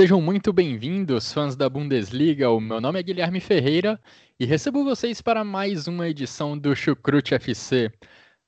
Sejam muito bem-vindos, fãs da Bundesliga. O meu nome é Guilherme Ferreira e recebo vocês para mais uma edição do Chucrute FC.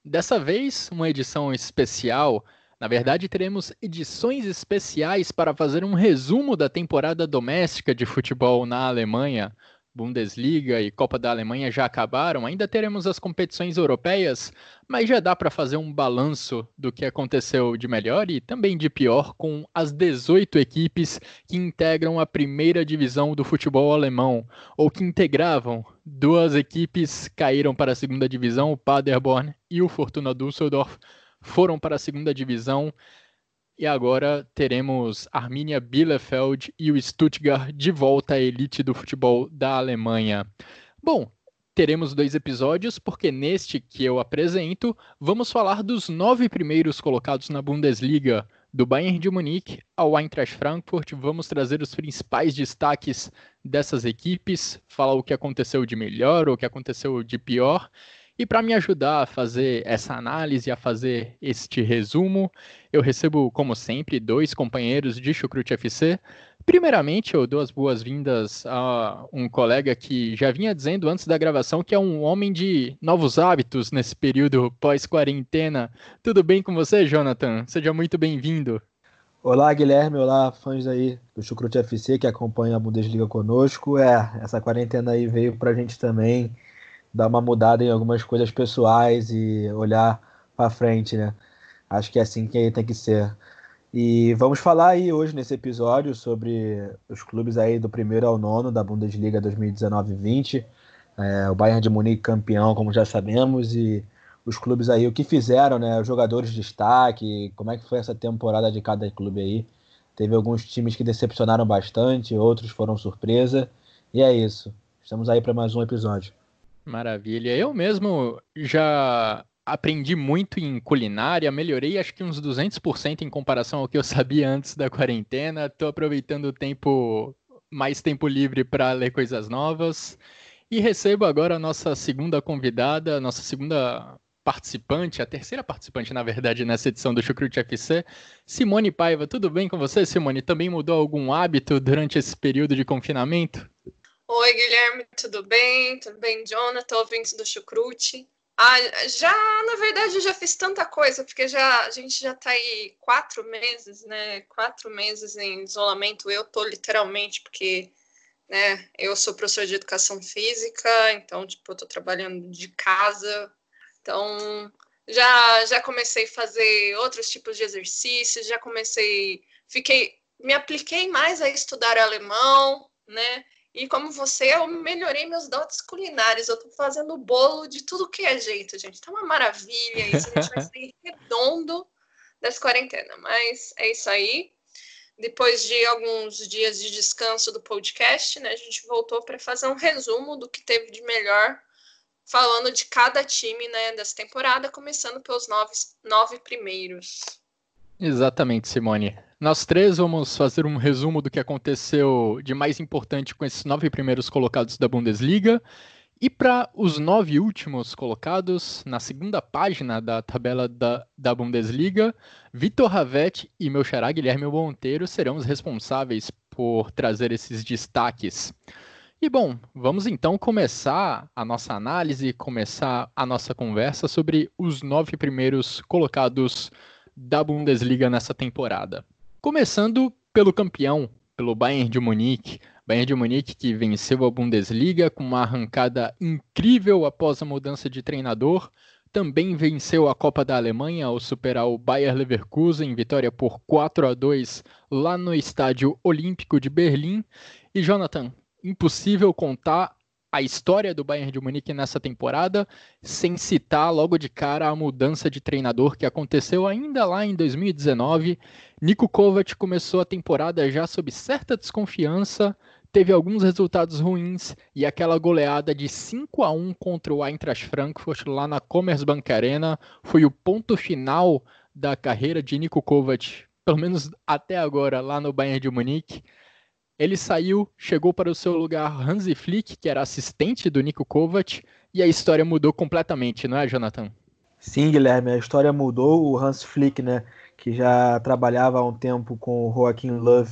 Dessa vez, uma edição especial. Na verdade, teremos edições especiais para fazer um resumo da temporada doméstica de futebol na Alemanha. Bundesliga e Copa da Alemanha já acabaram, ainda teremos as competições europeias, mas já dá para fazer um balanço do que aconteceu de melhor e também de pior com as 18 equipes que integram a primeira divisão do futebol alemão, ou que integravam. Duas equipes caíram para a segunda divisão, o Paderborn e o Fortuna Düsseldorf foram para a segunda divisão. E agora teremos Arminia Bielefeld e o Stuttgart de volta à elite do futebol da Alemanha. Bom, teremos dois episódios, porque neste que eu apresento, vamos falar dos nove primeiros colocados na Bundesliga, do Bayern de Munique ao Eintracht Frankfurt. Vamos trazer os principais destaques dessas equipes, falar o que aconteceu de melhor, o que aconteceu de pior. E para me ajudar a fazer essa análise, a fazer este resumo, eu recebo, como sempre, dois companheiros de Chucrute FC. Primeiramente, eu dou as boas-vindas a um colega que já vinha dizendo antes da gravação que é um homem de novos hábitos nesse período pós-quarentena. Tudo bem com você, Jonathan? Seja muito bem-vindo. Olá, Guilherme. Olá, fãs aí do Chucrute FC que acompanham a Bundesliga conosco. É, essa quarentena aí veio pra gente também dar uma mudada em algumas coisas pessoais e olhar para frente, né? Acho que é assim que tem que ser. E vamos falar aí hoje nesse episódio sobre os clubes aí do primeiro ao nono da Bundesliga 2019-20. É, o Bayern de Munique campeão, como já sabemos, e os clubes aí, o que fizeram, né? Os jogadores de destaque, como é que foi essa temporada de cada clube aí. Teve alguns times que decepcionaram bastante, outros foram surpresa. E é isso. Estamos aí para mais um episódio. Maravilha. Eu mesmo já aprendi muito em culinária, melhorei acho que uns 200% em comparação ao que eu sabia antes da quarentena. Estou aproveitando o tempo, mais tempo livre para ler coisas novas. E recebo agora a nossa segunda convidada, nossa segunda participante, a terceira participante, na verdade, nessa edição do Chucrute FC, Simone Paiva. Tudo bem com você, Simone? Também mudou algum hábito durante esse período de confinamento? Oi, Guilherme, tudo bem? Tudo bem, Jonathan, ouvintes do Chucrute? Ah, já, na verdade, já fiz tanta coisa, porque já, a gente já tá aí quatro meses, né? Quatro meses em isolamento. Eu tô literalmente, porque né, eu sou professor de educação física, então, tipo, eu tô trabalhando de casa. Então, já, já comecei a fazer outros tipos de exercícios, já comecei, fiquei, me apliquei mais a estudar alemão, né? E como você, eu melhorei meus dotes culinários. Eu tô fazendo bolo de tudo que é jeito, gente. Tá uma maravilha isso. A gente vai sair redondo dessa quarentena. Mas é isso aí. Depois de alguns dias de descanso do podcast, né, a gente voltou para fazer um resumo do que teve de melhor, falando de cada time né, dessa temporada, começando pelos nove, nove primeiros. Exatamente, Simone. Nós três vamos fazer um resumo do que aconteceu de mais importante com esses nove primeiros colocados da Bundesliga. E para os nove últimos colocados, na segunda página da tabela da, da Bundesliga, Vitor Ravetti e meu xará Guilherme Monteiro serão os responsáveis por trazer esses destaques. E bom, vamos então começar a nossa análise, começar a nossa conversa sobre os nove primeiros colocados da Bundesliga nessa temporada. Começando pelo campeão, pelo Bayern de Munique. Bayern de Munique que venceu a Bundesliga com uma arrancada incrível após a mudança de treinador. Também venceu a Copa da Alemanha ao superar o Bayer Leverkusen, vitória por 4 a 2 lá no Estádio Olímpico de Berlim. E Jonathan, impossível contar a história do Bayern de Munique nessa temporada, sem citar logo de cara a mudança de treinador que aconteceu ainda lá em 2019. Nico Kovac começou a temporada já sob certa desconfiança, teve alguns resultados ruins e aquela goleada de 5 a 1 contra o Eintracht Frankfurt lá na Commerzbank Arena foi o ponto final da carreira de Nico Kovac, pelo menos até agora lá no Bayern de Munique. Ele saiu, chegou para o seu lugar Hansi Flick, que era assistente do Nico Kovac, e a história mudou completamente, não é, Jonathan? Sim, Guilherme, a história mudou. O Hans Flick, né, que já trabalhava há um tempo com o Joachim Löw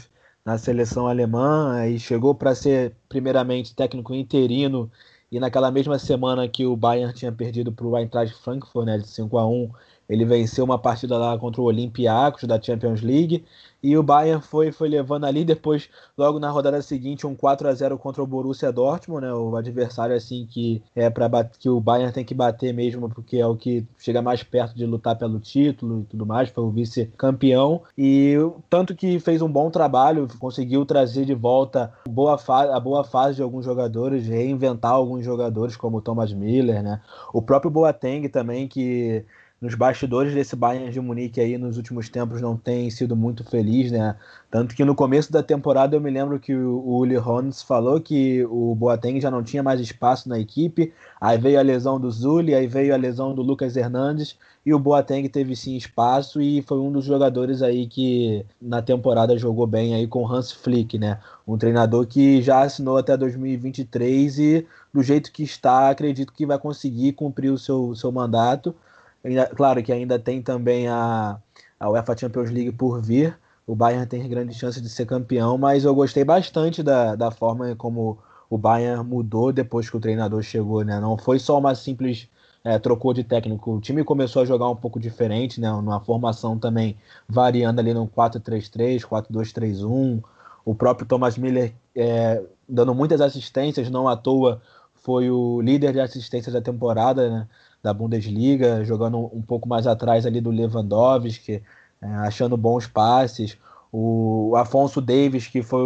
na seleção alemã e chegou para ser primeiramente técnico interino e naquela mesma semana que o Bayern tinha perdido para o Eintracht Frankfurt, né, de 5 a 1, ele venceu uma partida lá contra o Olympiacos da Champions League e o Bayern foi, foi levando ali depois, logo na rodada seguinte, um 4 a 0 contra o Borussia Dortmund, né? O adversário assim que é para que o Bayern tem que bater mesmo, porque é o que chega mais perto de lutar pelo título e tudo mais, foi o vice-campeão e tanto que fez um bom trabalho, conseguiu trazer de volta boa a boa fase de alguns jogadores, reinventar alguns jogadores como o Thomas Miller, né? O próprio Boateng também que nos bastidores desse Bayern de Munique aí nos últimos tempos não tem sido muito feliz, né? Tanto que no começo da temporada eu me lembro que o Uli Hones falou que o Boateng já não tinha mais espaço na equipe, aí veio a lesão do Zuli, aí veio a lesão do Lucas Hernandes e o Boateng teve sim espaço e foi um dos jogadores aí que na temporada jogou bem aí com Hans Flick, né? Um treinador que já assinou até 2023 e do jeito que está, acredito que vai conseguir cumprir o seu, seu mandato. Claro que ainda tem também a, a UEFA Champions League por vir. O Bayern tem grande chance de ser campeão, mas eu gostei bastante da, da forma como o Bayern mudou depois que o treinador chegou, né? Não foi só uma simples é, trocou de técnico. O time começou a jogar um pouco diferente, né? Numa formação também variando ali no 4-3-3, 4-2-3-1. O próprio Thomas Miller é, dando muitas assistências, não à toa foi o líder de assistências da temporada, né? Da Bundesliga, jogando um pouco mais atrás ali do Lewandowski, é, achando bons passes. O Afonso Davis, que foi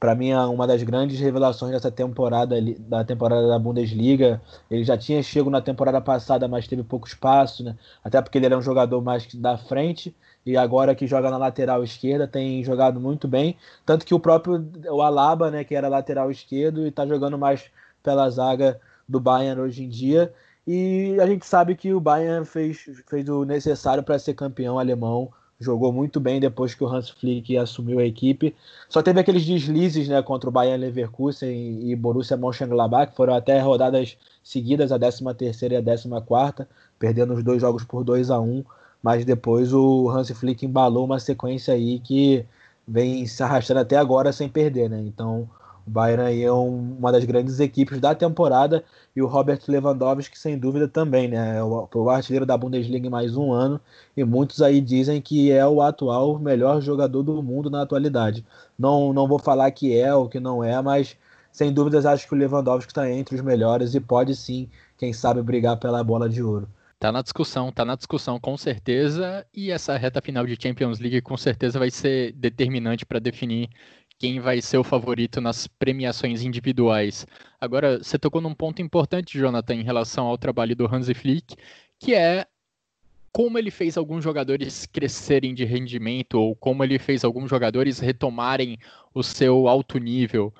para mim uma das grandes revelações dessa temporada da temporada da Bundesliga. Ele já tinha chego na temporada passada, mas teve pouco espaço, né? Até porque ele era um jogador mais da frente e agora que joga na lateral esquerda tem jogado muito bem, tanto que o próprio o Alaba, né, que era lateral esquerdo e está jogando mais pela zaga do Bayern hoje em dia. E a gente sabe que o Bayern fez, fez o necessário para ser campeão alemão. Jogou muito bem depois que o Hans Flick assumiu a equipe. Só teve aqueles deslizes né, contra o Bayern Leverkusen e Borussia Mönchengladbach, que foram até rodadas seguidas, a 13ª e a 14ª, perdendo os dois jogos por 2 a 1 mas depois o Hans Flick embalou uma sequência aí que vem se arrastando até agora sem perder, né? Então o Bayern aí é um, uma das grandes equipes da temporada e o Robert Lewandowski, sem dúvida, também, né? É o, o artilheiro da Bundesliga em mais um ano e muitos aí dizem que é o atual melhor jogador do mundo na atualidade. Não, não vou falar que é ou que não é, mas sem dúvidas acho que o Lewandowski está entre os melhores e pode sim, quem sabe, brigar pela bola de ouro. Tá na discussão, tá na discussão com certeza, e essa reta final de Champions League com certeza vai ser determinante para definir quem vai ser o favorito nas premiações individuais. Agora, você tocou num ponto importante, Jonathan, em relação ao trabalho do Hansi Flick, que é como ele fez alguns jogadores crescerem de rendimento ou como ele fez alguns jogadores retomarem o seu alto nível.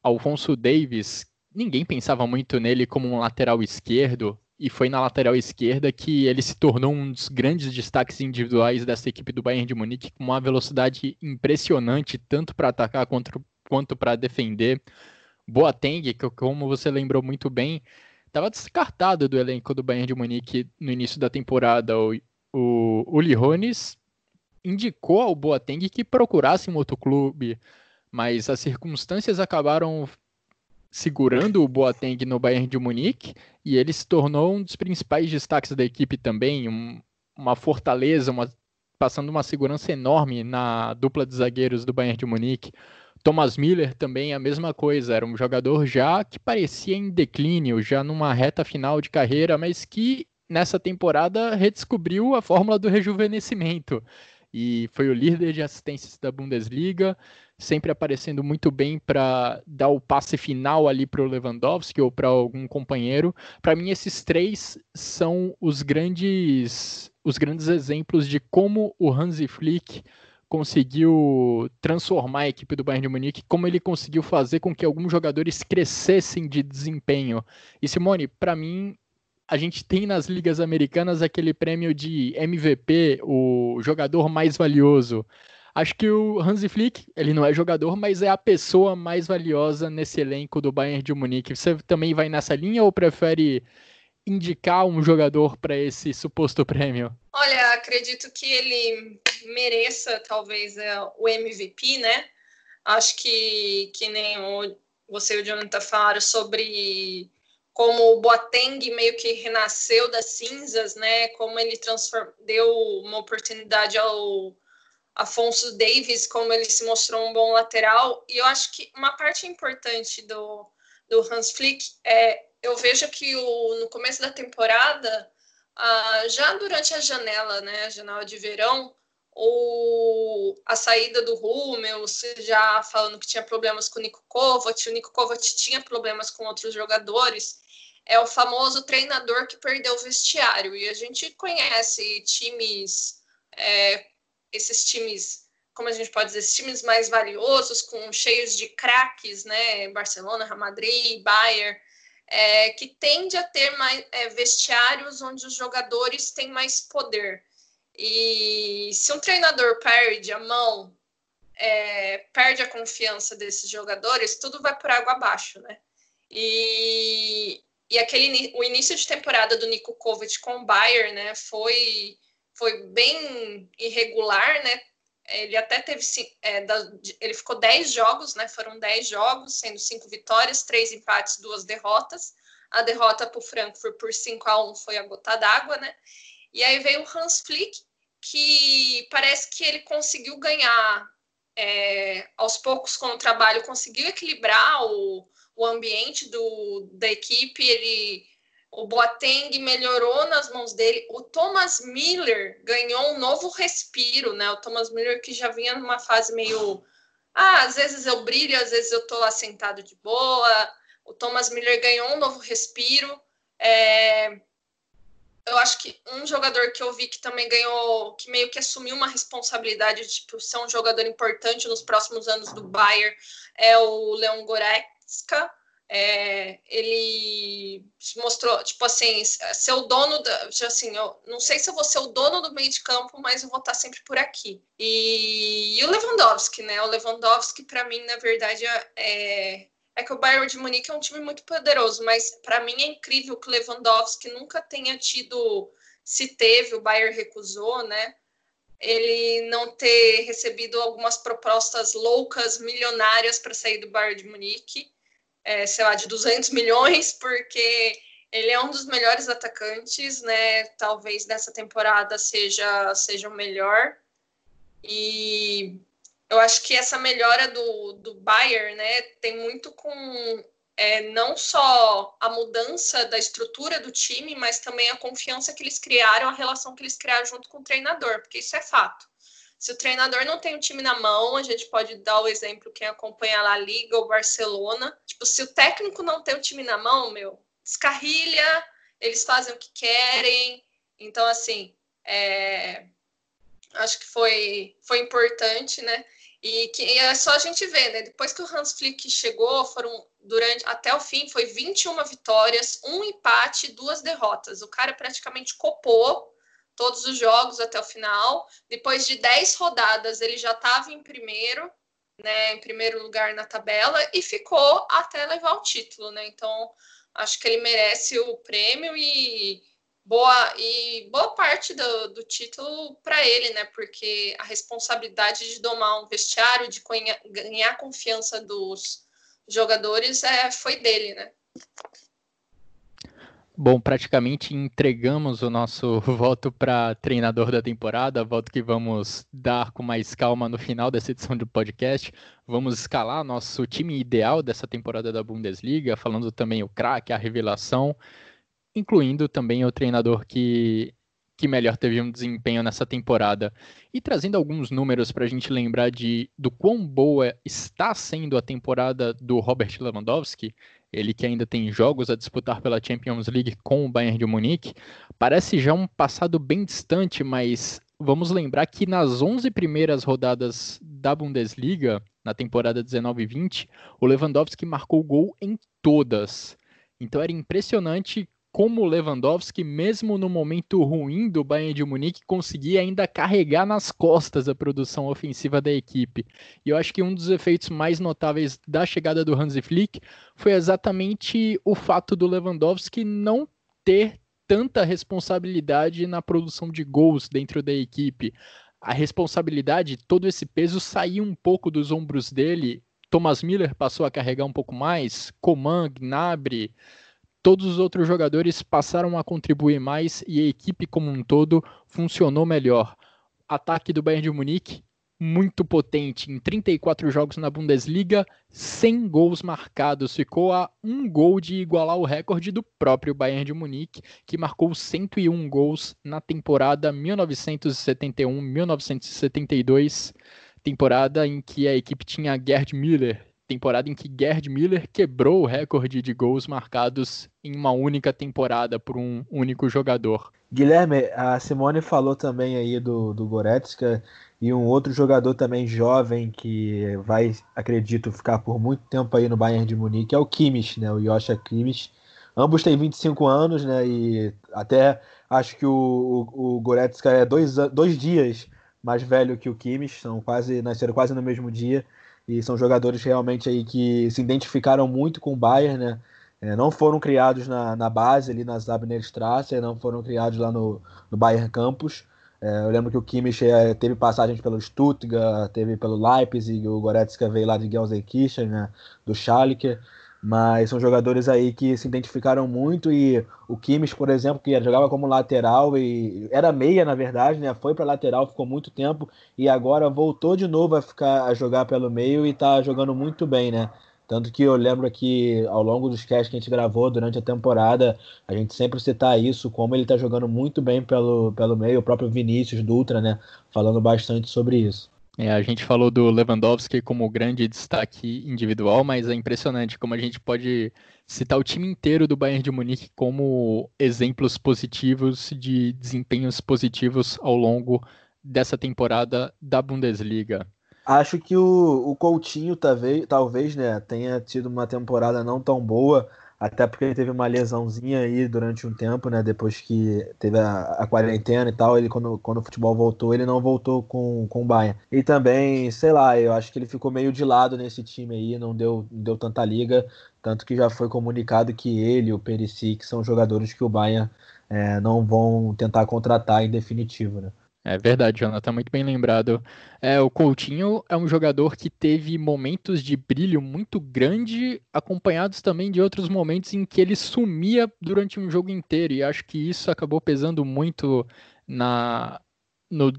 Alfonso Davis, ninguém pensava muito nele como um lateral esquerdo, e foi na lateral esquerda que ele se tornou um dos grandes destaques individuais dessa equipe do Bayern de Munique, com uma velocidade impressionante, tanto para atacar quanto, para defender. Boateng, que como você lembrou muito bem, estava descartado do elenco do Bayern de Munique no início da temporada. O, o, o Lirones indicou ao Boateng que procurasse um outro clube, mas as circunstâncias acabaram segurando o Boateng no Bayern de Munique e ele se tornou um dos principais destaques da equipe também, um, uma fortaleza, uma, passando uma segurança enorme na dupla de zagueiros do Bayern de Munique. Thomas Miller também a mesma coisa, era um jogador já que parecia em declínio, já numa reta final de carreira, mas que nessa temporada redescobriu a fórmula do rejuvenescimento. e foi o líder de assistências da Bundesliga, sempre aparecendo muito bem para dar o passe final ali para o Lewandowski ou para algum companheiro. Para mim, esses três são os grandes, os grandes exemplos de como o Hansi Flick conseguiu transformar a equipe do Bayern de Munique, como ele conseguiu fazer com que alguns jogadores crescessem de desempenho. E Simone, para mim, a gente tem nas ligas americanas aquele prêmio de MVP, o jogador mais valioso. Acho que o Hansi Flick, ele não é jogador, mas é a pessoa mais valiosa nesse elenco do Bayern de Munique. Você também vai nessa linha ou prefere indicar um jogador para esse suposto prêmio? Olha, acredito que ele mereça talvez é, o MVP, né? Acho que, que nem o, você e o Jonathan falaram sobre como o Boateng meio que renasceu das cinzas, né? Como ele transform... deu uma oportunidade ao Afonso Davis, como ele se mostrou um bom lateral. E eu acho que uma parte importante do, do Hans Flick é eu vejo que o, no começo da temporada, ah, já durante a janela, né, a janela de verão, o, a saída do Rummel, já falando que tinha problemas com o Nico Kovac, o Nico Kovac tinha problemas com outros jogadores, é o famoso treinador que perdeu o vestiário, e a gente conhece times, é, esses times, como a gente pode dizer, esses times mais valiosos, com cheios de craques, né, Barcelona, Madrid, Bayern, é, que tende a ter mais é, vestiários onde os jogadores têm mais poder. E se um treinador perde a mão, é, perde a confiança desses jogadores, tudo vai por água abaixo, né? E, e aquele o início de temporada do Nico Kovac com o Bayern, né, foi foi bem irregular, né? Ele até teve é, ele ficou 10 jogos, né? Foram 10 jogos, sendo cinco vitórias, três empates, duas derrotas. A derrota para o Frankfurt por 5 a 1 foi a gota d'água, né? E aí veio o Hans Flick, que parece que ele conseguiu ganhar é, aos poucos com o trabalho, conseguiu equilibrar o, o ambiente do, da equipe, ele o Boateng melhorou nas mãos dele. O Thomas Miller ganhou um novo respiro, né? O Thomas Miller que já vinha numa fase meio. Ah, às vezes eu brilho, às vezes eu tô lá sentado de boa. O Thomas Miller ganhou um novo respiro. É... Eu acho que um jogador que eu vi que também ganhou, que meio que assumiu uma responsabilidade de tipo, ser um jogador importante nos próximos anos do Bayern é o Leon Goretzka é, ele mostrou, tipo assim, ser o dono, da, assim, eu não sei se eu vou ser o dono do meio de campo, mas eu vou estar sempre por aqui. E, e o Lewandowski, né? O Lewandowski, para mim, na verdade, é, é que o Bayern de Munique é um time muito poderoso, mas para mim é incrível que o Lewandowski nunca tenha tido, se teve, o Bayern recusou, né? Ele não ter recebido algumas propostas loucas, milionárias para sair do Bayern de Munique é, sei lá, de 200 milhões, porque ele é um dos melhores atacantes, né? Talvez nessa temporada seja, seja o melhor. E eu acho que essa melhora do, do Bayern, né, tem muito com é, não só a mudança da estrutura do time, mas também a confiança que eles criaram, a relação que eles criaram junto com o treinador, porque isso é fato. Se o treinador não tem o time na mão, a gente pode dar o exemplo quem acompanha lá a Liga ou Barcelona. Tipo, se o técnico não tem o time na mão, meu, descarrilha, eles fazem o que querem. Então, assim, é... acho que foi, foi importante, né? E que é só a gente ver, né? Depois que o Hans Flick chegou, foram durante até o fim foi 21 vitórias, um empate, duas derrotas. O cara praticamente copou todos os jogos até o final. Depois de 10 rodadas, ele já estava em primeiro, né, em primeiro lugar na tabela e ficou até levar o título, né? Então, acho que ele merece o prêmio e boa e boa parte do, do título para ele, né? Porque a responsabilidade de domar um vestiário, de ganhar confiança dos jogadores, é, foi dele, né? Bom, praticamente entregamos o nosso voto para treinador da temporada, voto que vamos dar com mais calma no final dessa edição do podcast. Vamos escalar nosso time ideal dessa temporada da Bundesliga, falando também o craque, a revelação, incluindo também o treinador que, que melhor teve um desempenho nessa temporada. E trazendo alguns números para a gente lembrar de do quão boa está sendo a temporada do Robert Lewandowski, ele que ainda tem jogos a disputar pela Champions League com o Bayern de Munique, parece já um passado bem distante, mas vamos lembrar que nas 11 primeiras rodadas da Bundesliga, na temporada 19 e 20, o Lewandowski marcou gol em todas. Então era impressionante como o Lewandowski, mesmo no momento ruim do Bayern de Munique, conseguia ainda carregar nas costas a produção ofensiva da equipe. E eu acho que um dos efeitos mais notáveis da chegada do Hansi Flick foi exatamente o fato do Lewandowski não ter tanta responsabilidade na produção de gols dentro da equipe. A responsabilidade, todo esse peso saiu um pouco dos ombros dele. Thomas Miller passou a carregar um pouco mais, Coman, Gnabry, todos os outros jogadores passaram a contribuir mais e a equipe como um todo funcionou melhor. Ataque do Bayern de Munique muito potente. Em 34 jogos na Bundesliga, 100 gols marcados. Ficou a um gol de igualar o recorde do próprio Bayern de Munique, que marcou 101 gols na temporada 1971-1972, temporada em que a equipe tinha Gerd Müller, temporada em que Gerd Miller quebrou o recorde de gols marcados em uma única temporada por um único jogador. Guilherme, a Simone falou também aí do, do Goretzka e um outro jogador também jovem que vai, acredito, ficar por muito tempo aí no Bayern de Munique é o Kimmich, né? O Joshua Kimmich. Ambos têm 25 anos, né? E até acho que o, o, o Goretzka é dois, dois dias mais velho que o Kimmich, são quase nasceram quase no mesmo dia. E são jogadores realmente aí que se identificaram muito com o Bayern, né? É, não foram criados na, na base ali nas Abnerstrasse, não foram criados lá no, no Bayern Campus. É, eu lembro que o Kimmich é, teve passagens pelo Stuttgart, teve pelo Leipzig, o Goretzka veio lá de Gelsenkirchen, né, do Schalke. Mas são jogadores aí que se identificaram muito e o Kimmich, por exemplo, que jogava como lateral e era meia, na verdade, né? Foi para lateral, ficou muito tempo e agora voltou de novo a ficar a jogar pelo meio e está jogando muito bem, né? Tanto que eu lembro que ao longo dos casts que a gente gravou durante a temporada, a gente sempre citar isso, como ele está jogando muito bem pelo, pelo meio, o próprio Vinícius Dutra, né? Falando bastante sobre isso. É, a gente falou do Lewandowski como grande destaque individual, mas é impressionante como a gente pode citar o time inteiro do Bayern de Munique como exemplos positivos de desempenhos positivos ao longo dessa temporada da Bundesliga. Acho que o, o Coutinho talvez, talvez né, tenha tido uma temporada não tão boa, até porque ele teve uma lesãozinha aí durante um tempo, né? Depois que teve a, a, quarentena e tal, ele quando, quando o futebol voltou, ele não voltou com, com o Bayern. E também, sei lá, eu acho que ele ficou meio de lado nesse time aí, não deu, não deu tanta liga, tanto que já foi comunicado que ele, o Perisic, são jogadores que o Bayern é, não vão tentar contratar em definitivo, né? É verdade, Jonathan, muito bem lembrado. É, o Coutinho é um jogador que teve momentos de brilho muito grande, acompanhados também de outros momentos em que ele sumia durante um jogo inteiro, e acho que isso acabou pesando muito na, no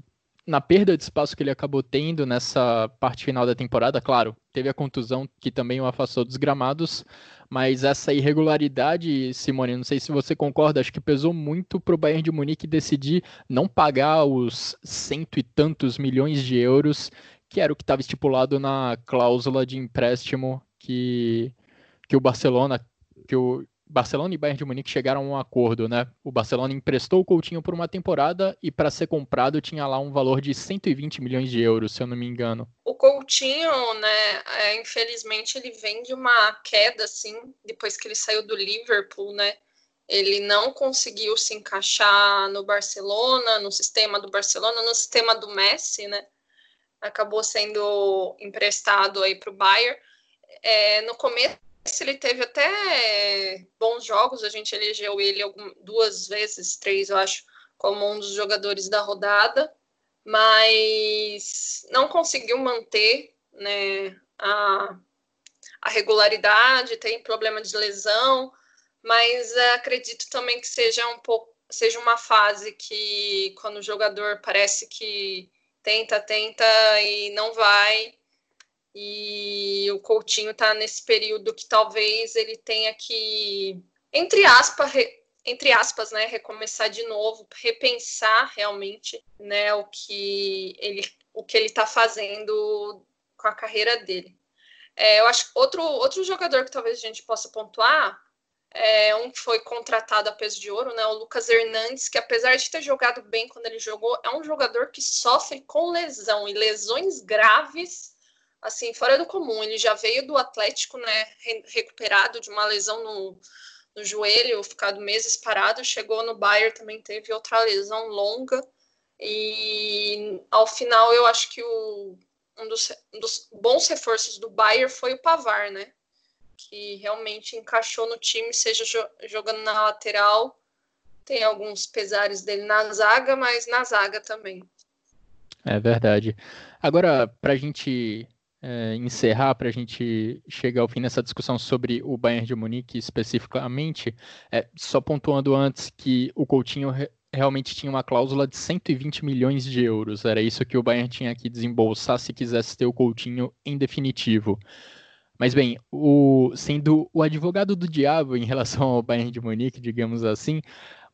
na perda de espaço que ele acabou tendo nessa parte final da temporada, claro, teve a contusão que também o afastou dos gramados, mas essa irregularidade, Simone, não sei se você concorda, acho que pesou muito para o Bayern de Munique decidir não pagar os cento e tantos milhões de euros, que era o que estava estipulado na cláusula de empréstimo que, que o Barcelona, que o Barcelona e Bayern de Munique chegaram a um acordo, né? O Barcelona emprestou o Coutinho por uma temporada e para ser comprado tinha lá um valor de 120 milhões de euros, se eu não me engano. O Coutinho, né, é, infelizmente ele vem de uma queda assim, depois que ele saiu do Liverpool, né? Ele não conseguiu se encaixar no Barcelona, no sistema do Barcelona, no sistema do Messi, né? Acabou sendo emprestado aí para o Bayern. É, no começo ele teve até bons jogos, a gente elegeu ele duas vezes, três, eu acho, como um dos jogadores da rodada, mas não conseguiu manter né, a, a regularidade, tem problema de lesão, mas acredito também que seja um pouco seja uma fase que quando o jogador parece que tenta, tenta e não vai, e o Coutinho está nesse período que talvez ele tenha que, entre aspas, re, entre aspas, né, recomeçar de novo, repensar realmente, né, o que ele o que ele está fazendo com a carreira dele. É, eu acho outro outro jogador que talvez a gente possa pontuar é um que foi contratado a peso de ouro, né, o Lucas Hernandes, que apesar de ter jogado bem quando ele jogou, é um jogador que sofre com lesão e lesões graves, assim, fora do comum. Ele já veio do Atlético, né, recuperado de uma lesão no no joelho, ficado meses parado, chegou no Bayern, também teve outra lesão longa, e ao final eu acho que o, um, dos, um dos bons reforços do Bayern foi o Pavar, né? Que realmente encaixou no time, seja jo jogando na lateral, tem alguns pesares dele na zaga, mas na zaga também. É verdade. Agora, para a gente é, encerrar, para a gente chegar ao fim nessa discussão sobre o Bayern de Munique especificamente, é, só pontuando antes que o Coutinho re realmente tinha uma cláusula de 120 milhões de euros. Era isso que o Bayern tinha que desembolsar se quisesse ter o Coutinho em definitivo. Mas bem, o, sendo o advogado do diabo em relação ao Bayern de Munique, digamos assim,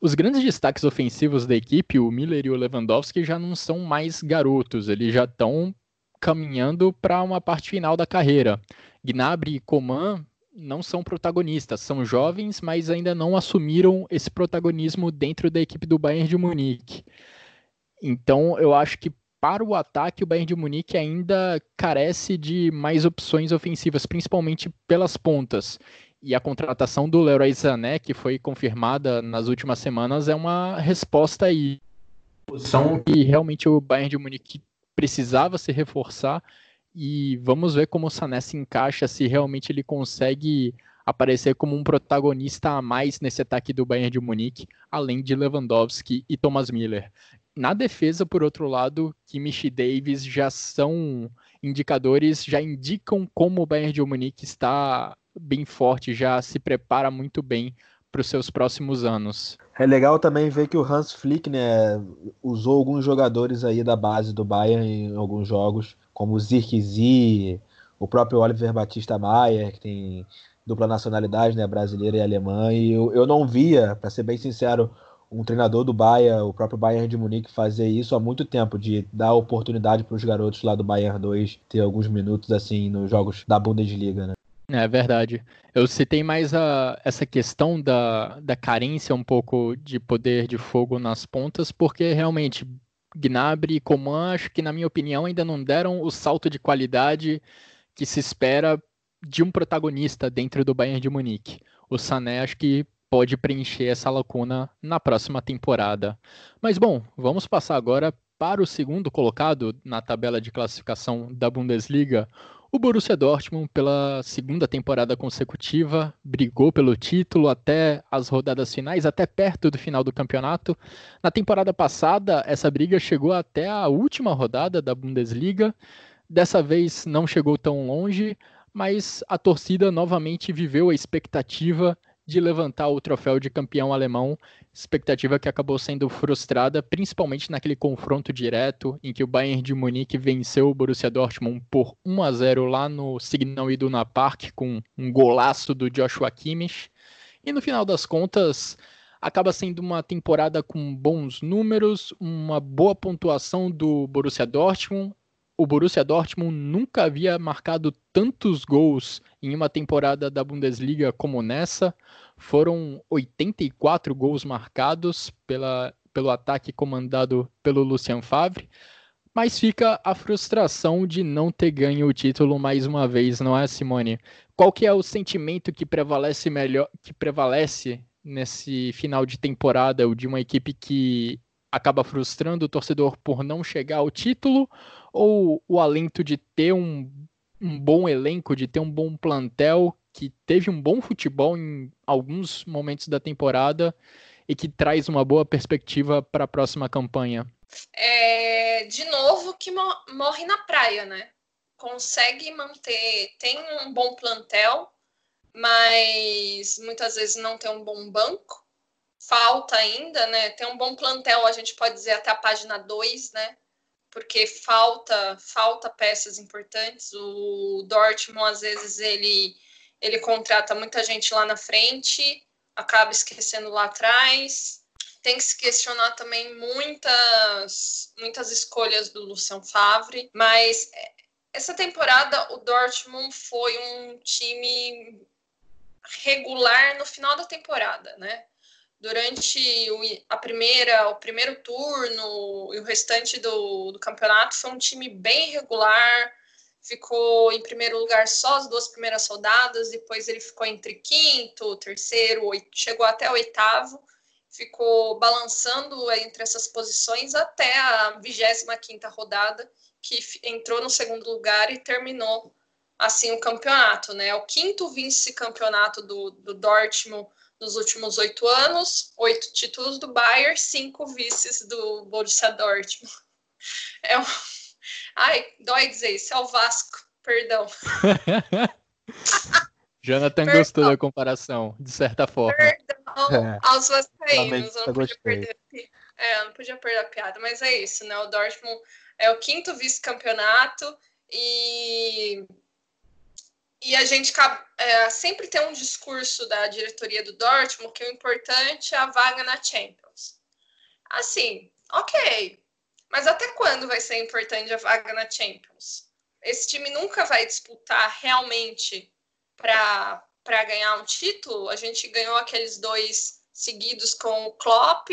os grandes destaques ofensivos da equipe, o Miller e o Lewandowski, já não são mais garotos, eles já estão caminhando para uma parte final da carreira. Gnabry e Coman não são protagonistas, são jovens, mas ainda não assumiram esse protagonismo dentro da equipe do Bayern de Munique. Então, eu acho que para o ataque, o Bayern de Munique ainda carece de mais opções ofensivas, principalmente pelas pontas. E a contratação do Leroy Sané, que foi confirmada nas últimas semanas, é uma resposta aí. São que realmente o Bayern de Munique precisava se reforçar e vamos ver como o Sané se encaixa, se realmente ele consegue aparecer como um protagonista a mais nesse ataque do Bayern de Munique, além de Lewandowski e Thomas Miller. Na defesa, por outro lado, Kimmich e Davis já são indicadores, já indicam como o Bayern de Munique está bem forte, já se prepara muito bem para os seus próximos anos. É legal também ver que o Hans Flick né, usou alguns jogadores aí da base do Bayern em alguns jogos, como o Zirkzee, o próprio Oliver Batista Maier, que tem dupla nacionalidade, né, brasileira e alemã, e eu, eu não via, para ser bem sincero, um treinador do Bayern, o próprio Bayern de Munique, fazer isso há muito tempo, de dar oportunidade para os garotos lá do Bayern 2 ter alguns minutos assim nos jogos da Bundesliga, né? É verdade. Eu citei mais a, essa questão da, da carência um pouco de poder de fogo nas pontas, porque realmente Gnabry e Coman, acho que na minha opinião ainda não deram o salto de qualidade que se espera de um protagonista dentro do Bayern de Munique. O Sané acho que pode preencher essa lacuna na próxima temporada. Mas bom, vamos passar agora para o segundo colocado na tabela de classificação da Bundesliga, o Borussia Dortmund, pela segunda temporada consecutiva, brigou pelo título até as rodadas finais, até perto do final do campeonato. Na temporada passada, essa briga chegou até a última rodada da Bundesliga. Dessa vez não chegou tão longe, mas a torcida novamente viveu a expectativa de levantar o troféu de campeão alemão, expectativa que acabou sendo frustrada, principalmente naquele confronto direto em que o Bayern de Munique venceu o Borussia Dortmund por 1 a 0 lá no Signal Iduna Park com um golaço do Joshua Kimmich. E no final das contas, acaba sendo uma temporada com bons números, uma boa pontuação do Borussia Dortmund, o Borussia Dortmund nunca havia marcado tantos gols em uma temporada da Bundesliga como nessa. Foram 84 gols marcados pela, pelo ataque comandado pelo Lucien Favre. Mas fica a frustração de não ter ganho o título mais uma vez, não é, Simone? Qual que é o sentimento que prevalece melhor, que prevalece nesse final de temporada, o de uma equipe que acaba frustrando o torcedor por não chegar ao título ou o alento de ter um, um bom elenco, de ter um bom plantel que teve um bom futebol em alguns momentos da temporada e que traz uma boa perspectiva para a próxima campanha? É, de novo, que morre na praia, né? Consegue manter, tem um bom plantel, mas muitas vezes não tem um bom banco. Falta ainda, né? Tem um bom plantel, a gente pode dizer até a página 2, né? Porque falta falta peças importantes. O Dortmund às vezes ele ele contrata muita gente lá na frente, acaba esquecendo lá atrás. Tem que se questionar também muitas, muitas escolhas do Lucian Favre, mas essa temporada o Dortmund foi um time regular no final da temporada, né? Durante o, a primeira, o primeiro turno e o restante do, do campeonato foi um time bem regular, ficou em primeiro lugar só as duas primeiras rodadas, depois ele ficou entre quinto, terceiro, oito, chegou até oitavo, ficou balançando entre essas posições até a 25 quinta rodada, que entrou no segundo lugar e terminou assim o campeonato, né? O quinto vice-campeonato do, do Dortmund nos últimos oito anos, oito títulos do Bayern, cinco vices do Borussia Dortmund. É um... Ai, dói dizer isso, é o Vasco, perdão. Jonathan perdão. gostou da comparação, de certa forma. Perdão é. aos vascaínos, eu não podia perder, é, não podia perder a piada, mas é isso, né? O Dortmund é o quinto vice-campeonato e e a gente é, sempre tem um discurso da diretoria do Dortmund que o importante é a vaga na Champions. Assim, ok. Mas até quando vai ser importante a vaga na Champions? Esse time nunca vai disputar realmente para ganhar um título. A gente ganhou aqueles dois seguidos com o Klopp.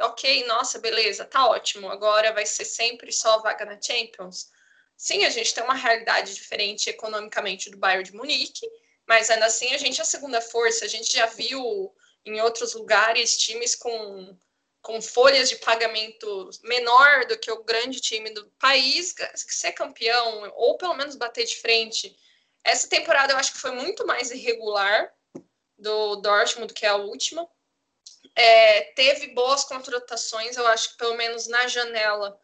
Ok, nossa, beleza, tá ótimo. Agora vai ser sempre só vaga na Champions. Sim, a gente tem uma realidade diferente economicamente do Bayern de Munique, mas ainda assim a gente é a segunda força. A gente já viu em outros lugares times com, com folhas de pagamento menor do que o grande time do país ser campeão ou pelo menos bater de frente. Essa temporada eu acho que foi muito mais irregular do Dortmund do que a última. É, teve boas contratações, eu acho que pelo menos na janela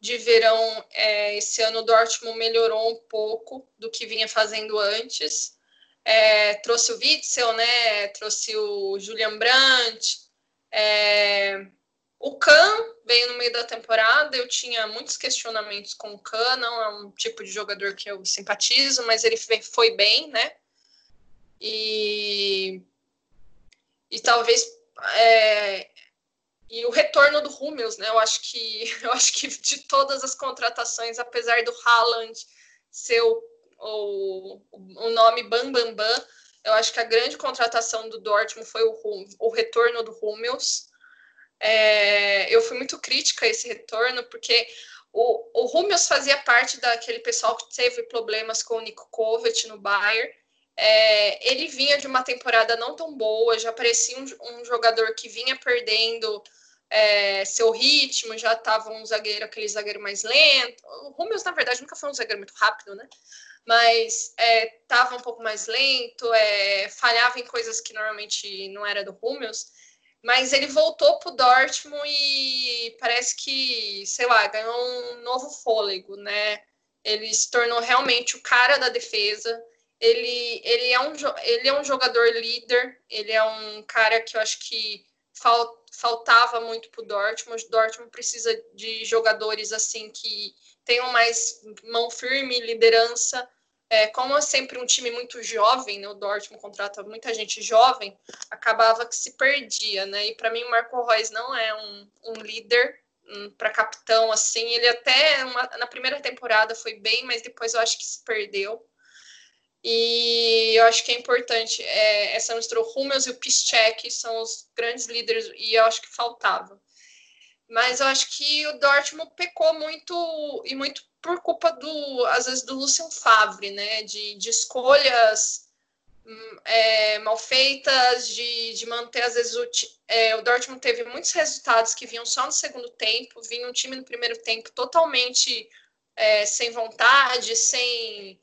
de verão, é, esse ano o Dortmund melhorou um pouco do que vinha fazendo antes. É, trouxe o Witzel, né? Trouxe o Julian Brandt. É, o Kahn veio no meio da temporada. Eu tinha muitos questionamentos com o Kahn. Não é um tipo de jogador que eu simpatizo, mas ele foi bem, né? E, e talvez é, e o retorno do Hummels, né? Eu acho que eu acho que de todas as contratações, apesar do Haaland ser o, o, o nome Bam Bam Bam, eu acho que a grande contratação do Dortmund foi o, o retorno do Hummels. É, eu fui muito crítica a esse retorno, porque o, o Hummels fazia parte daquele pessoal que teve problemas com o Nico Kovac no Bayern. É, ele vinha de uma temporada não tão boa, já parecia um, um jogador que vinha perdendo é, seu ritmo, já estava um zagueiro, aquele zagueiro mais lento. O Rúmeus, na verdade, nunca foi um zagueiro muito rápido, né? Mas estava é, um pouco mais lento, é, falhava em coisas que normalmente não era do Rúmeus. Mas ele voltou para o Dortmund e parece que, sei lá, ganhou um novo fôlego, né? Ele se tornou realmente o cara da defesa. Ele, ele, é, um, ele é um jogador líder, ele é um cara que eu acho que falta faltava muito para o Dortmund. Dortmund precisa de jogadores assim que tenham mais mão firme, liderança. É, como é sempre um time muito jovem, né, o Dortmund contrata muita gente jovem, acabava que se perdia, né? E para mim o Marco Reus não é um, um líder um, para capitão assim. Ele até uma, na primeira temporada foi bem, mas depois eu acho que se perdeu. E eu acho que é importante. É, essa mistura, o Hummels e o Piszczek são os grandes líderes, e eu acho que faltava. Mas eu acho que o Dortmund pecou muito, e muito por culpa do, às vezes, do Lucien Favre, né? De, de escolhas hum, é, mal feitas, de, de manter, às vezes, o, é, o Dortmund teve muitos resultados que vinham só no segundo tempo, vinha um time no primeiro tempo totalmente é, sem vontade, sem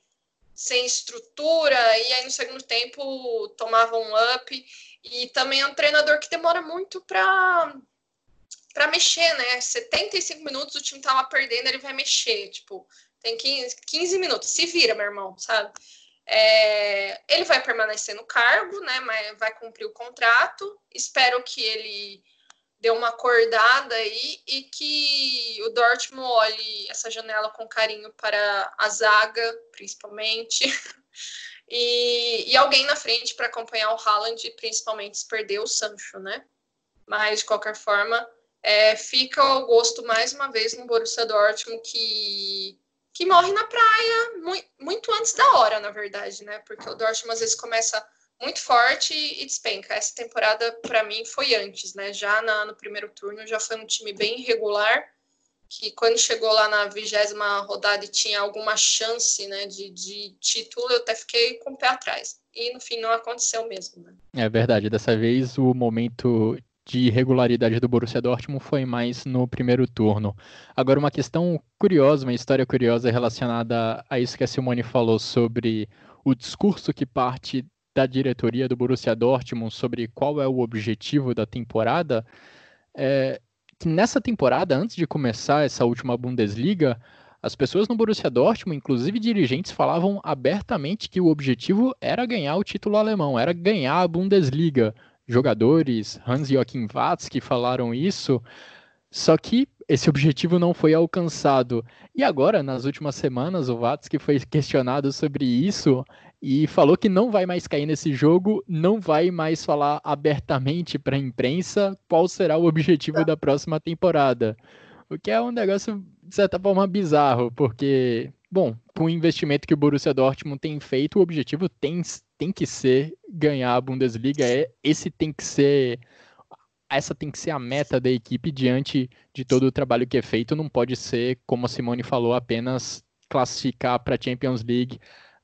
sem estrutura, e aí no segundo tempo tomava um up. E também é um treinador que demora muito para para mexer, né? 75 minutos o time tá lá perdendo, ele vai mexer, tipo, tem 15, 15 minutos, se vira, meu irmão, sabe? É, ele vai permanecer no cargo, né? Mas vai cumprir o contrato. Espero que ele deu uma acordada aí e que o Dortmund olhe essa janela com carinho para a zaga, principalmente. e, e alguém na frente para acompanhar o Haaland, principalmente se perder o Sancho, né? Mas, de qualquer forma, é, fica o gosto mais uma vez no Borussia Dortmund que, que morre na praia muito, muito antes da hora, na verdade, né? Porque o Dortmund às vezes começa muito forte e despenca. Essa temporada, para mim, foi antes, né? Já na, no primeiro turno já foi um time bem irregular que quando chegou lá na vigésima rodada e tinha alguma chance né, de, de título, eu até fiquei com o pé atrás. E no fim não aconteceu mesmo. Né? É verdade, dessa vez o momento de irregularidade do Borussia Dortmund foi mais no primeiro turno. Agora, uma questão curiosa, uma história curiosa relacionada a isso que a Simone falou sobre o discurso que parte da diretoria do Borussia Dortmund sobre qual é o objetivo da temporada. É, que nessa temporada, antes de começar essa última Bundesliga, as pessoas no Borussia Dortmund, inclusive dirigentes, falavam abertamente que o objetivo era ganhar o título alemão, era ganhar a Bundesliga. Jogadores, Hans-Joachim Watzke falaram isso, só que esse objetivo não foi alcançado. E agora, nas últimas semanas, o Watzke foi questionado sobre isso e falou que não vai mais cair nesse jogo, não vai mais falar abertamente para a imprensa qual será o objetivo da próxima temporada. O que é um negócio, de certa forma, bizarro, porque, bom, com o investimento que o Borussia Dortmund tem feito, o objetivo tem, tem que ser ganhar a Bundesliga. É, esse tem que ser. Essa tem que ser a meta da equipe diante de todo o trabalho que é feito. Não pode ser, como a Simone falou, apenas classificar para a Champions League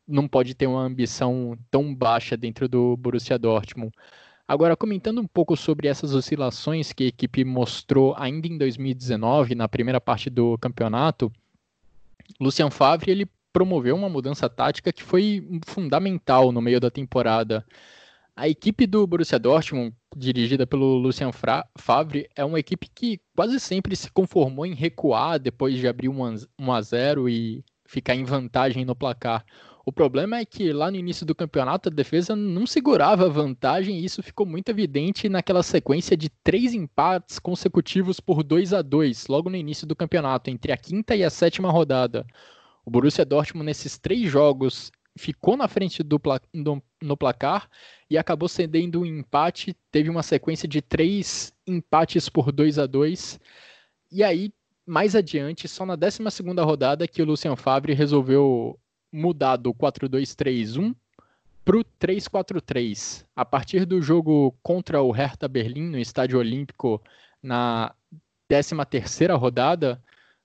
não pode ter uma ambição tão baixa dentro do Borussia Dortmund. Agora, comentando um pouco sobre essas oscilações que a equipe mostrou ainda em 2019, na primeira parte do campeonato, Lucian Favre ele promoveu uma mudança tática que foi fundamental no meio da temporada. A equipe do Borussia Dortmund, dirigida pelo Lucian Favre, é uma equipe que quase sempre se conformou em recuar depois de abrir 1 a 0 e ficar em vantagem no placar. O problema é que lá no início do campeonato a defesa não segurava a vantagem e isso ficou muito evidente naquela sequência de três empates consecutivos por 2 a 2 logo no início do campeonato, entre a quinta e a sétima rodada. O Borussia Dortmund nesses três jogos ficou na frente do pla no, placar e acabou cedendo um empate, teve uma sequência de três empates por 2 a 2 e aí mais adiante, só na 12 segunda rodada que o Lucian Favre resolveu mudar do 4-2-3-1 para o 3-4-3. A partir do jogo contra o Hertha Berlim no Estádio Olímpico na 13ª rodada,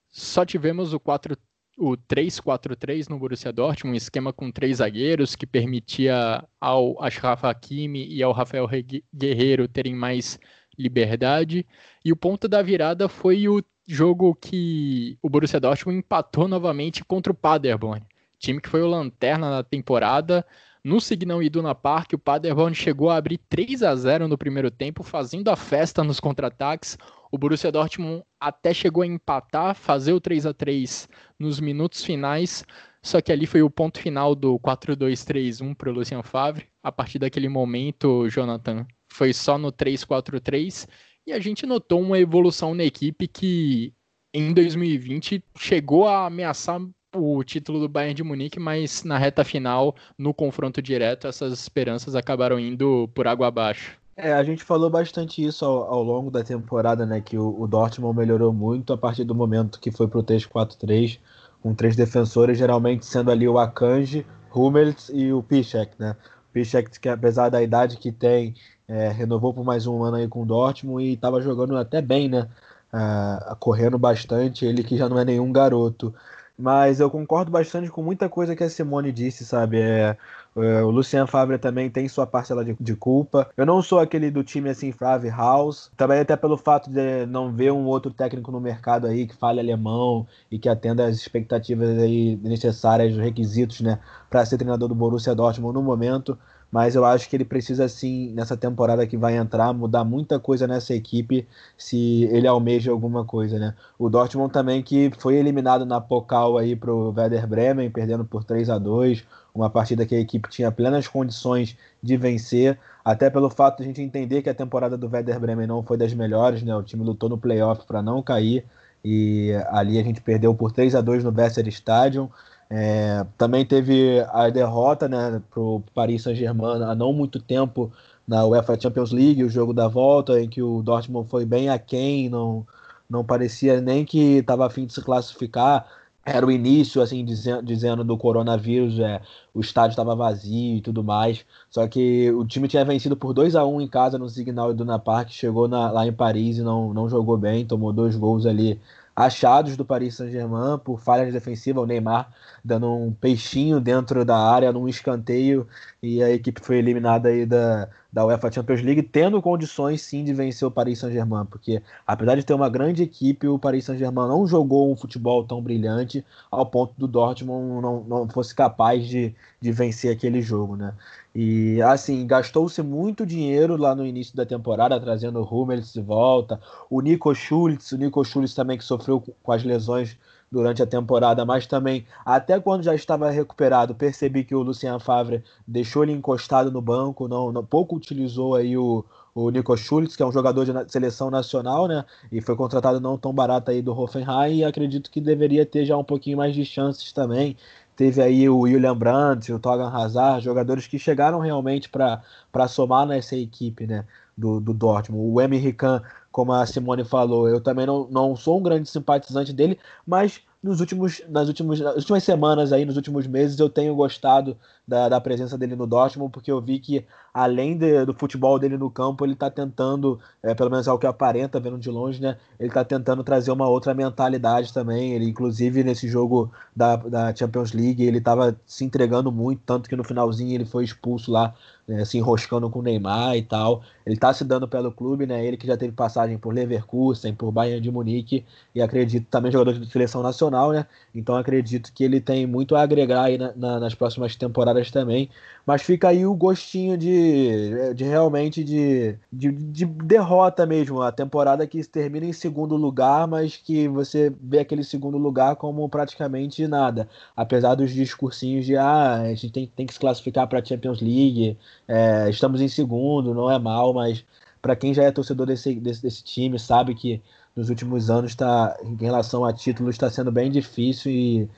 só tivemos o 4 o 3-4-3 no Borussia Dortmund, um esquema com três zagueiros que permitia ao Ashraf Hakimi e ao Rafael Guerreiro terem mais liberdade. E o ponto da virada foi o jogo que o Borussia Dortmund empatou novamente contra o Paderborn time que foi o lanterna na temporada. No Signal Iduna Park, o Paderborn chegou a abrir 3 a 0 no primeiro tempo, fazendo a festa nos contra-ataques. O Borussia Dortmund até chegou a empatar, fazer o 3 a 3 nos minutos finais, só que ali foi o ponto final do 4-2-3-1 para o Lucien Favre. A partir daquele momento, Jonathan, foi só no 3-4-3 e a gente notou uma evolução na equipe que em 2020 chegou a ameaçar o título do Bayern de Munique, mas na reta final, no confronto direto, essas esperanças acabaram indo por água abaixo. É, a gente falou bastante isso ao, ao longo da temporada, né? Que o, o, Dortmund melhorou muito a partir do momento que foi pro 3-4-3, com três defensores, geralmente sendo ali o Akanji, Hummels e o Piszek, né? O Piszek, que apesar da idade que tem, é, renovou por mais um ano aí com o Dortmund e estava jogando até bem, né? Uh, correndo bastante, ele que já não é nenhum garoto. Mas eu concordo bastante com muita coisa que a Simone disse, sabe? É, é, o Lucian Favre também tem sua parcela de, de, culpa. Eu não sou aquele do time assim, Favre House. Também até pelo fato de não ver um outro técnico no mercado aí que fale alemão e que atenda às expectativas aí necessárias, os requisitos, né, para ser treinador do Borussia Dortmund no momento mas eu acho que ele precisa sim, nessa temporada que vai entrar, mudar muita coisa nessa equipe se ele almeja alguma coisa, né? O Dortmund também que foi eliminado na Pokal aí pro Werder Bremen, perdendo por 3 a 2 uma partida que a equipe tinha plenas condições de vencer, até pelo fato de a gente entender que a temporada do Werder Bremen não foi das melhores, né? O time lutou no playoff para não cair e ali a gente perdeu por 3 a 2 no Weser Stadium. É, também teve a derrota né, para o Paris Saint-Germain há não muito tempo na UEFA Champions League, o jogo da volta, em que o Dortmund foi bem aquém, não, não parecia nem que estava afim de se classificar. Era o início, assim, dizendo, dizendo do coronavírus, é, o estádio estava vazio e tudo mais. Só que o time tinha vencido por 2 a 1 em casa no Signal Iduna Park, chegou na, lá em Paris e não, não jogou bem, tomou dois gols ali achados do Paris Saint-Germain por falhas defensivas, o Neymar dando um peixinho dentro da área num escanteio e a equipe foi eliminada aí da, da UEFA Champions League, tendo condições sim de vencer o Paris Saint-Germain, porque apesar de ter uma grande equipe, o Paris Saint-Germain não jogou um futebol tão brilhante ao ponto do Dortmund não, não fosse capaz de, de vencer aquele jogo, né? E assim, gastou-se muito dinheiro lá no início da temporada, trazendo o Hummels de volta, o Nico Schultz, o Nico Schultz também que sofreu com as lesões durante a temporada, mas também, até quando já estava recuperado, percebi que o Lucien Favre deixou ele encostado no banco, não, não pouco utilizou aí o, o Nico Schultz, que é um jogador de seleção nacional, né? E foi contratado não tão barato aí do Hoffenheim, e acredito que deveria ter já um pouquinho mais de chances também. Teve aí o William Brandt, o Togan Hazard, jogadores que chegaram realmente para somar nessa equipe, né? Do, do Dortmund. O Emery Kahn como a Simone falou, eu também não, não sou um grande simpatizante dele, mas nos últimos, nas, últimos, nas últimas semanas aí, nos últimos meses, eu tenho gostado da, da presença dele no Dortmund, porque eu vi que, além de, do futebol dele no campo, ele está tentando, é, pelo menos é o que aparenta, vendo de longe, né? Ele está tentando trazer uma outra mentalidade também. Ele, inclusive, nesse jogo da, da Champions League, ele estava se entregando muito, tanto que no finalzinho ele foi expulso lá né, se enroscando com o Neymar e tal. Ele está se dando pelo clube, né? Ele que já teve passagem por Leverkusen, por Bayern de Munique e acredito também jogador de seleção nacional, né? Então acredito que ele tem muito a agregar aí na, na, nas próximas temporadas também. Mas fica aí o gostinho de, de realmente de, de, de derrota mesmo. A temporada que termina em segundo lugar, mas que você vê aquele segundo lugar como praticamente nada. Apesar dos discursinhos de ah, a gente tem, tem que se classificar para a Champions League, é, estamos em segundo, não é mal, mas para quem já é torcedor desse, desse, desse time, sabe que nos últimos anos está em relação a títulos está sendo bem difícil e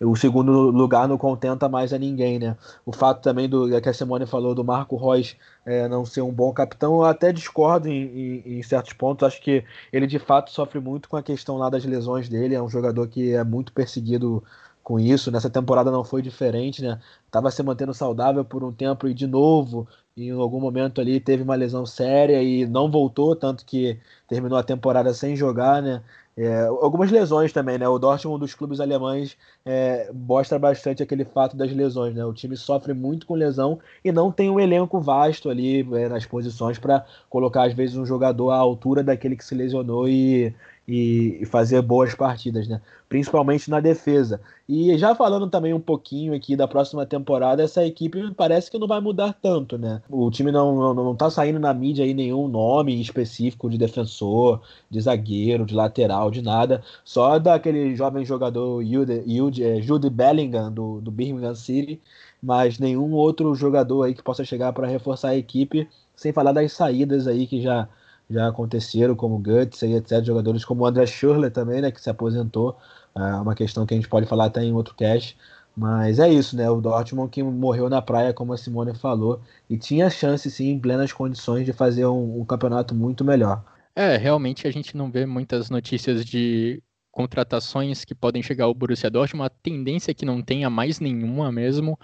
o segundo lugar não contenta mais a ninguém, né? O fato também do que a Simone falou do Marco Reus é, não ser um bom capitão, eu até discordo em, em, em, certos pontos. Acho que ele de fato sofre muito com a questão lá das lesões dele. É um jogador que é muito perseguido com isso. Nessa temporada não foi diferente, né? Tava se mantendo saudável por um tempo e de novo, em algum momento ali teve uma lesão séria e não voltou, tanto que terminou a temporada sem jogar, né? É, algumas lesões também, né? O Dortmund, um dos clubes alemães, é, mostra bastante aquele fato das lesões, né? O time sofre muito com lesão e não tem um elenco vasto ali é, nas posições para colocar, às vezes, um jogador à altura daquele que se lesionou e e, fazer boas partidas, né? Principalmente na defesa. E já falando também um pouquinho aqui da próxima temporada, essa equipe parece que não vai mudar tanto, né? O time não, não, não tá saindo na mídia aí nenhum nome específico de defensor, de zagueiro, de lateral, de nada. Só daquele jovem jogador Jude, Jude, é, Jude Bellingham, do, do Birmingham City, mas nenhum outro jogador aí que possa chegar para reforçar a equipe, sem falar das saídas aí que já já aconteceram, como Guts e etc. Jogadores como o André Schürrle também, né, que se aposentou. É uma questão que a gente pode falar até em outro cast. Mas é isso, né? O Dortmund que morreu na praia, como a Simone falou, e tinha chance, sim, em plenas condições, de fazer um, um campeonato muito melhor. É, realmente a gente não vê muitas notícias de contratações que podem chegar ao Borussia Dortmund. A tendência é que não tenha mais nenhuma mesmo,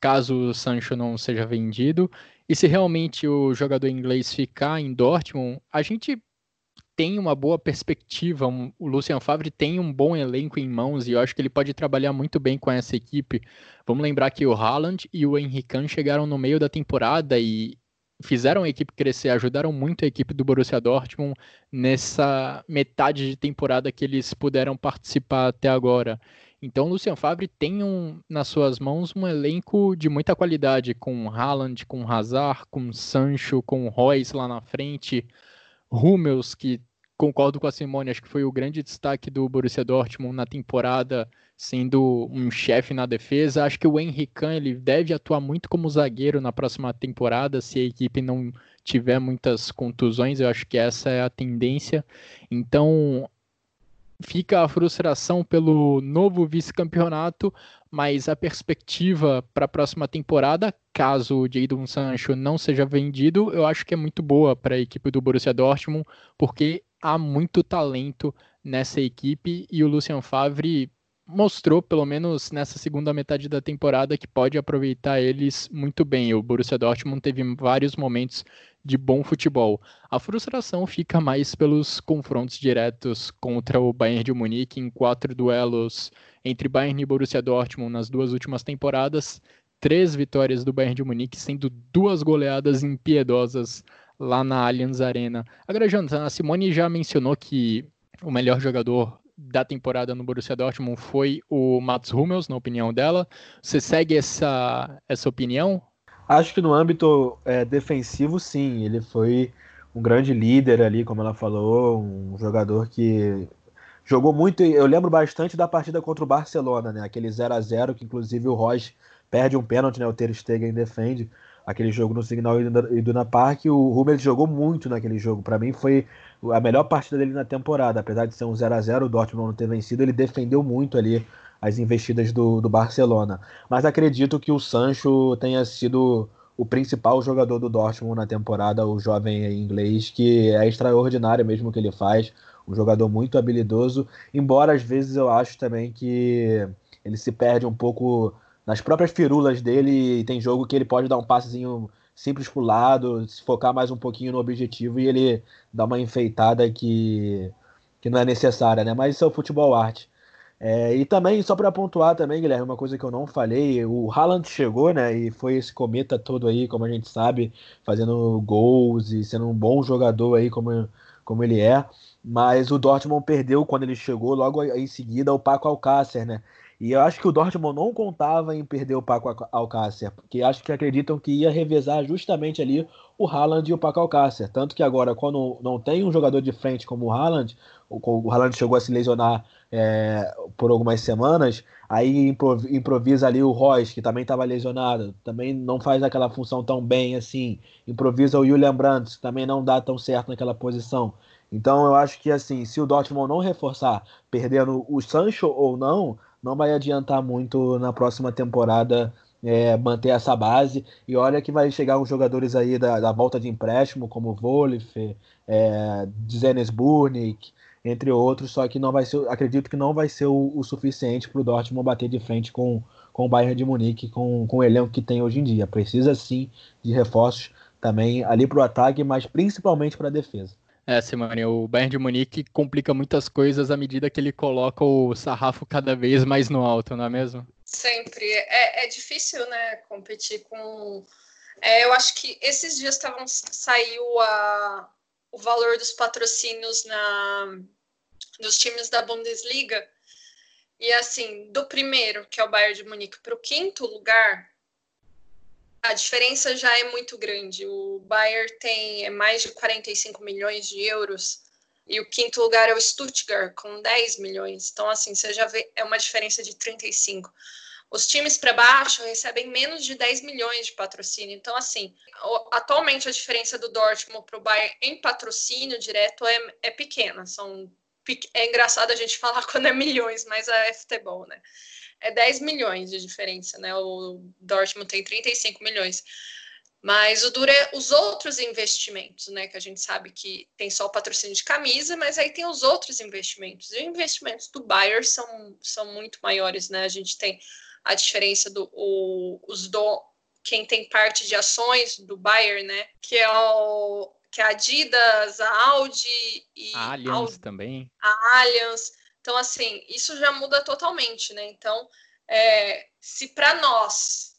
caso o Sancho não seja vendido. E se realmente o jogador inglês ficar em Dortmund, a gente tem uma boa perspectiva. o Lucian Favre tem um bom elenco em mãos e eu acho que ele pode trabalhar muito bem com essa equipe. Vamos lembrar que o Haaland e o Henrique chegaram no meio da temporada e fizeram a equipe crescer, ajudaram muito a equipe do Borussia Dortmund nessa metade de temporada que eles puderam participar até agora. Então, o Lucian Favre tem um, nas suas mãos um elenco de muita qualidade, com Haaland, com Hazard, com Sancho, com Royce lá na frente, Hummels, que concordo com a Simone, acho que foi o grande destaque do Borussia Dortmund na temporada, sendo um chefe na defesa. Acho que o Henrique ele deve atuar muito como zagueiro na próxima temporada, se a equipe não tiver muitas contusões, eu acho que essa é a tendência. Então, fica a frustração pelo novo vice-campeonato, mas a perspectiva para a próxima temporada, caso o Jadon Sancho não seja vendido, eu acho que é muito boa para a equipe do Borussia Dortmund, porque há muito talento nessa equipe e o Lucien Favre mostrou, pelo menos nessa segunda metade da temporada, que pode aproveitar eles muito bem. O Borussia Dortmund teve vários momentos de bom futebol. A frustração fica mais pelos confrontos diretos contra o Bayern de Munique em quatro duelos entre Bayern e Borussia Dortmund nas duas últimas temporadas. Três vitórias do Bayern de Munique, sendo duas goleadas impiedosas lá na Allianz Arena. Agora, Jonathan, a Simone já mencionou que o melhor jogador da temporada no Borussia Dortmund foi o Mats Hummels, na opinião dela. Você segue essa, essa opinião? Acho que no âmbito é, defensivo, sim. Ele foi um grande líder ali, como ela falou, um jogador que jogou muito. Eu lembro bastante da partida contra o Barcelona, né? Aquele 0 a 0 que inclusive o Royce perde um pênalti, né? O Ter Stegen defende aquele jogo no Signal Iduna Park. O Hummels jogou muito naquele jogo. Para mim foi a melhor partida dele na temporada. Apesar de ser um 0 a 0 o Dortmund não ter vencido, ele defendeu muito ali as investidas do, do Barcelona. Mas acredito que o Sancho tenha sido o principal jogador do Dortmund na temporada, o jovem inglês, que é extraordinário mesmo que ele faz, um jogador muito habilidoso, embora às vezes eu acho também que ele se perde um pouco nas próprias firulas dele, tem jogo que ele pode dar um passezinho simples pro lado, se focar mais um pouquinho no objetivo e ele dá uma enfeitada que, que não é necessária, né? Mas isso é o futebol arte. É, e também, só para pontuar também, Guilherme, uma coisa que eu não falei, o Haaland chegou, né, e foi esse cometa todo aí, como a gente sabe, fazendo gols e sendo um bom jogador aí, como, como ele é, mas o Dortmund perdeu quando ele chegou, logo em seguida, o Paco Alcácer, né, e eu acho que o Dortmund não contava em perder o Paco Alcácer, porque acho que acreditam que ia revezar justamente ali o Haaland e o Paco Alcácer. Tanto que agora, quando não tem um jogador de frente como o Haaland, o Haaland chegou a se lesionar é, por algumas semanas, aí improvisa ali o Royce, que também estava lesionado, também não faz aquela função tão bem assim. Improvisa o Julian Brandt, que também não dá tão certo naquela posição. Então eu acho que assim, se o Dortmund não reforçar, perdendo o Sancho ou não, não vai adiantar muito na próxima temporada é, manter essa base. E olha que vai chegar uns jogadores aí da, da volta de empréstimo, como Wolf, é, Zenes Burnik, entre outros, só que não vai ser, acredito que não vai ser o, o suficiente para o Dortmund bater de frente com, com o Bayern de Munique, com, com o elenco que tem hoje em dia. Precisa sim de reforços também ali para o ataque, mas principalmente para a defesa. É, Simone, o Bayern de Munique complica muitas coisas à medida que ele coloca o sarrafo cada vez mais no alto, não é mesmo? Sempre. É, é difícil, né, competir com... É, eu acho que esses dias estavam saiu a, o valor dos patrocínios na, dos times da Bundesliga. E assim, do primeiro, que é o Bayern de Munique, para o quinto lugar, a diferença já é muito grande. O Bayern tem é mais de 45 milhões de euros e o quinto lugar é o Stuttgart com 10 milhões. Então, assim, você já vê, é uma diferença de 35. Os times para baixo recebem menos de 10 milhões de patrocínio. Então, assim, atualmente a diferença do Dortmund para o Bayern em patrocínio direto é, é pequena. São, é engraçado a gente falar quando é milhões, mas é futebol, né? É 10 milhões de diferença, né? O Dortmund tem 35 milhões. Mas o duro é os outros investimentos, né? Que a gente sabe que tem só o patrocínio de camisa, mas aí tem os outros investimentos. E os investimentos do Bayern são, são muito maiores, né? A gente tem a diferença do o, os do quem tem parte de ações do Bayern, né? Que é o que é a Adidas, a Audi e a Allianz Audi, também. A Allianz. Então, assim, isso já muda totalmente, né? Então, é, se para nós,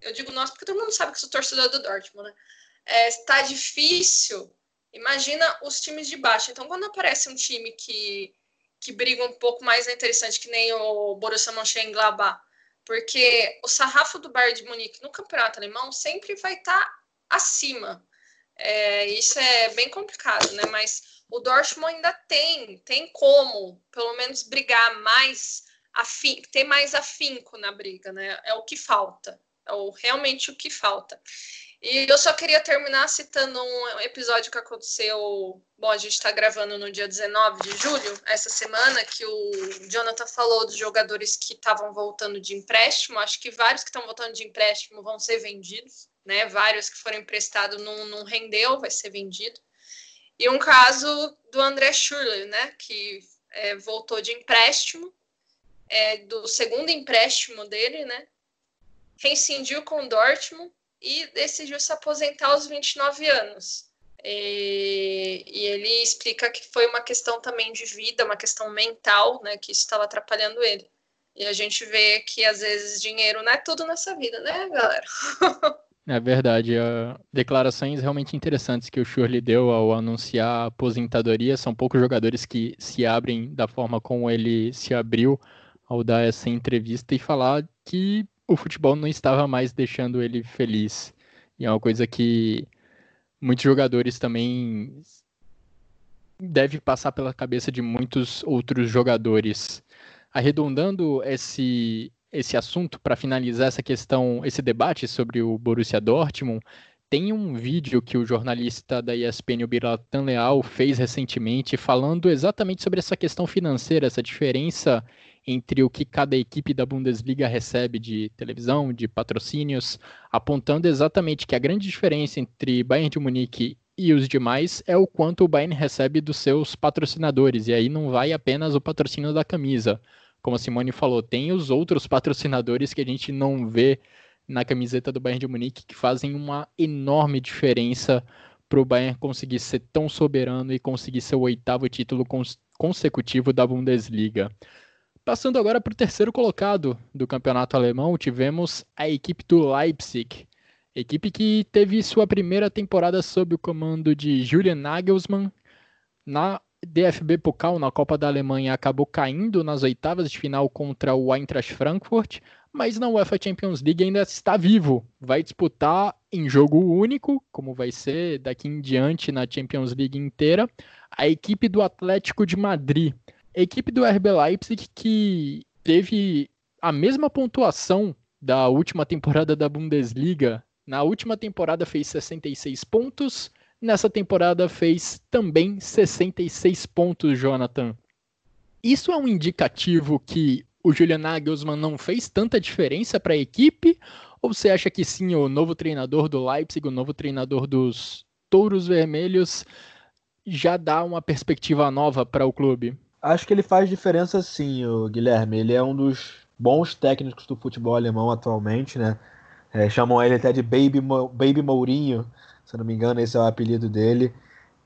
eu digo nós porque todo mundo sabe que sou torcedor do Dortmund, né? É, está difícil, imagina os times de baixo. Então, quando aparece um time que, que briga um pouco mais interessante, que nem o Borussia Mönchengladbach, porque o sarrafo do Bayern de Munique no campeonato alemão sempre vai estar tá acima. É, isso é bem complicado, né? Mas o Dortmund ainda tem, tem como, pelo menos, brigar mais, ter mais afinco na briga, né? É o que falta, é o, realmente o que falta. E eu só queria terminar citando um episódio que aconteceu. Bom, a gente está gravando no dia 19 de julho, essa semana, que o Jonathan falou dos jogadores que estavam voltando de empréstimo. Acho que vários que estão voltando de empréstimo vão ser vendidos, né? Vários que foram emprestados não, não rendeu, vai ser vendido. E um caso do André Schürrle, né? Que é, voltou de empréstimo, é, do segundo empréstimo dele, né? Rescindiu com o Dortmund e decidiu se aposentar aos 29 anos. E, e, ele explica que foi uma questão também de vida, uma questão mental, né, que isso estava atrapalhando ele. E a gente vê que às vezes dinheiro não é tudo nessa vida, né, galera? É verdade. Uh, declarações realmente interessantes que o Shurley deu ao anunciar a aposentadoria. São poucos jogadores que se abrem da forma como ele se abriu ao dar essa entrevista e falar que o futebol não estava mais deixando ele feliz. E é uma coisa que muitos jogadores também deve passar pela cabeça de muitos outros jogadores. Arredondando esse esse assunto para finalizar essa questão, esse debate sobre o Borussia Dortmund, tem um vídeo que o jornalista da ESPN, o Biratan Leal, fez recentemente falando exatamente sobre essa questão financeira, essa diferença entre o que cada equipe da Bundesliga recebe de televisão, de patrocínios, apontando exatamente que a grande diferença entre Bayern de Munique e os demais é o quanto o Bayern recebe dos seus patrocinadores, e aí não vai apenas o patrocínio da camisa. Como a Simone falou, tem os outros patrocinadores que a gente não vê na camiseta do Bayern de Munique que fazem uma enorme diferença para o Bayern conseguir ser tão soberano e conseguir seu oitavo título cons consecutivo da Bundesliga. Passando agora para o terceiro colocado do campeonato alemão, tivemos a equipe do Leipzig. Equipe que teve sua primeira temporada sob o comando de Julian Nagelsmann. Na DFB Pokal, na Copa da Alemanha, acabou caindo nas oitavas de final contra o Eintracht Frankfurt, mas na UEFA Champions League ainda está vivo. Vai disputar em jogo único, como vai ser daqui em diante na Champions League inteira, a equipe do Atlético de Madrid equipe do RB Leipzig que teve a mesma pontuação da última temporada da Bundesliga. Na última temporada fez 66 pontos, nessa temporada fez também 66 pontos, Jonathan. Isso é um indicativo que o Julian Nagelsmann não fez tanta diferença para a equipe? Ou você acha que sim, o novo treinador do Leipzig, o novo treinador dos Touros Vermelhos, já dá uma perspectiva nova para o clube? Acho que ele faz diferença sim, o Guilherme. Ele é um dos bons técnicos do futebol alemão atualmente, né? É, chamam ele até de Baby, Baby Mourinho, se não me engano, esse é o apelido dele.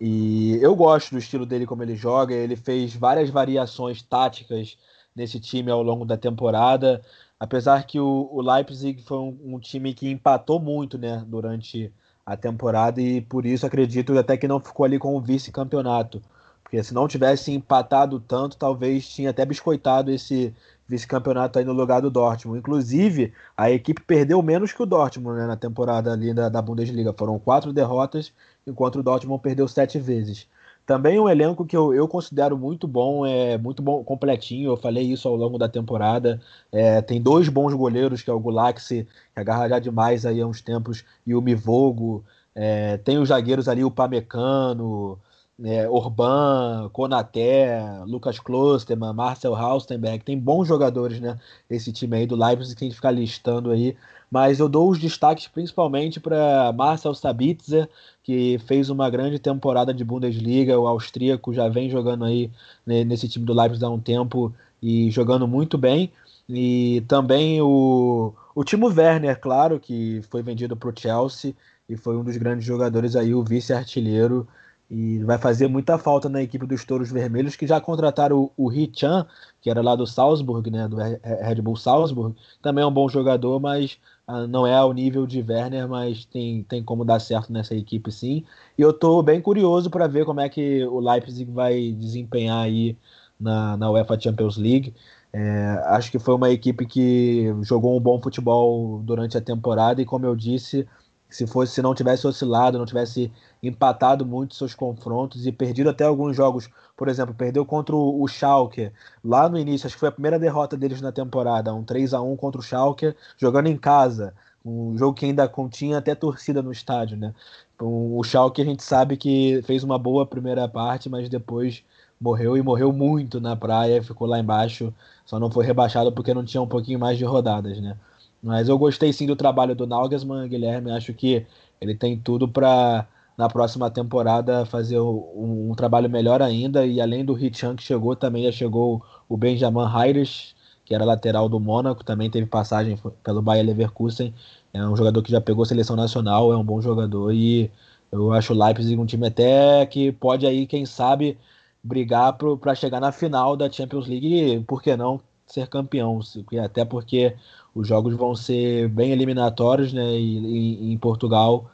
E eu gosto do estilo dele como ele joga. Ele fez várias variações táticas nesse time ao longo da temporada. Apesar que o, o Leipzig foi um, um, time que empatou muito né, durante a temporada e por isso acredito até que não ficou ali com o vice-campeonato. Porque se não tivesse empatado tanto, talvez tinha até biscoitado esse vice-campeonato aí no lugar do Dortmund. Inclusive, a equipe perdeu menos que o Dortmund né, na temporada ali da, da Bundesliga. Foram quatro derrotas, enquanto o Dortmund perdeu sete vezes. Também um elenco que eu, eu considero muito bom, é muito bom, completinho. Eu falei isso ao longo da temporada. É, tem dois bons goleiros, que é o Gulaxi, que agarra já demais aí há uns tempos, e o Mivogo. É, tem os zagueiros ali, o Pamecano, é, Orban, Konaté, Lucas Klosterman, Marcel Haustenberg, tem bons jogadores, né? Esse time aí do Leipzig que tem que ficar listando aí. Mas eu dou os destaques principalmente para Marcel Sabitzer, que fez uma grande temporada de Bundesliga. O austríaco já vem jogando aí né, nesse time do Leipzig há um tempo e jogando muito bem. E também o, o Timo Werner, claro, que foi vendido para o Chelsea e foi um dos grandes jogadores aí, o vice-artilheiro e vai fazer muita falta na equipe dos Touros Vermelhos, que já contrataram o, o Chan, que era lá do Salzburg, né, do Red Bull Salzburg. Também é um bom jogador, mas ah, não é ao nível de Werner, mas tem, tem como dar certo nessa equipe sim. E eu estou bem curioso para ver como é que o Leipzig vai desempenhar aí na, na UEFA Champions League. É, acho que foi uma equipe que jogou um bom futebol durante a temporada e, como eu disse, se fosse se não tivesse oscilado, não tivesse empatado muito seus confrontos e perdido até alguns jogos, por exemplo, perdeu contra o Schalke lá no início, acho que foi a primeira derrota deles na temporada, um 3 a 1 contra o Schalke, jogando em casa. Um jogo que ainda continha até torcida no estádio, né? O Schalke a gente sabe que fez uma boa primeira parte, mas depois morreu e morreu muito na praia, ficou lá embaixo, só não foi rebaixado porque não tinha um pouquinho mais de rodadas, né? Mas eu gostei sim do trabalho do Nagelsmann, Guilherme, acho que ele tem tudo para na próxima temporada fazer um, um, trabalho melhor ainda. E além do Richan que chegou, também já chegou o Benjamin Heires, que era lateral do Mônaco, também teve passagem pelo Bayer Leverkusen, é um jogador que já pegou seleção nacional, é um bom jogador. E eu acho o Leipzig um time até que pode aí, quem sabe, brigar para chegar na final da Champions League. E, por que não, ser campeão. Até porque os jogos vão ser bem eliminatórios né, e, em Portugal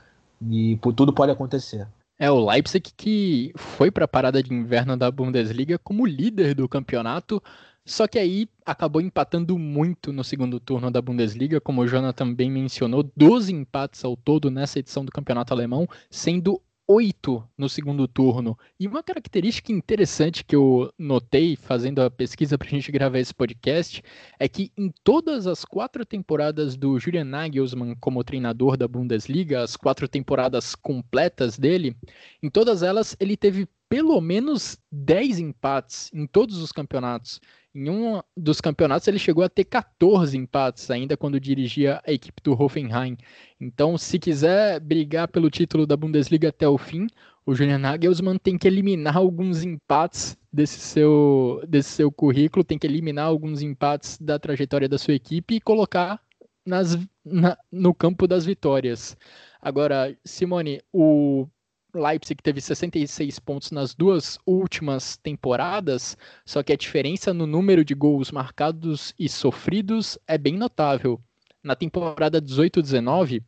e tudo pode acontecer. É, o Leipzig que foi para a parada de inverno da Bundesliga como líder do campeonato, só que aí acabou empatando muito no segundo turno da Bundesliga, como o Jonathan também mencionou, 12 empates ao todo nessa edição do campeonato alemão, sendo oito no segundo turno. E uma característica interessante que eu notei fazendo a pesquisa para a gente gravar esse podcast é que em todas as quatro temporadas do Julian Nagelsmann como treinador da Bundesliga, as quatro temporadas completas dele, em todas elas ele teve pelo menos 10 empates em todos os campeonatos. Em um dos campeonatos ele chegou a ter 14 empates, ainda quando dirigia a equipe do Hoffenheim. Então, se quiser brigar pelo título da Bundesliga até o fim, o Julian Nagelsmann tem que eliminar alguns empates desse seu, desse seu currículo, tem que eliminar alguns empates da trajetória da sua equipe e colocar nas, na, no campo das vitórias. Agora, Simone, o Leipzig teve 66 pontos nas duas últimas temporadas, só que a diferença no número de gols marcados e sofridos é bem notável. Na temporada 18-19,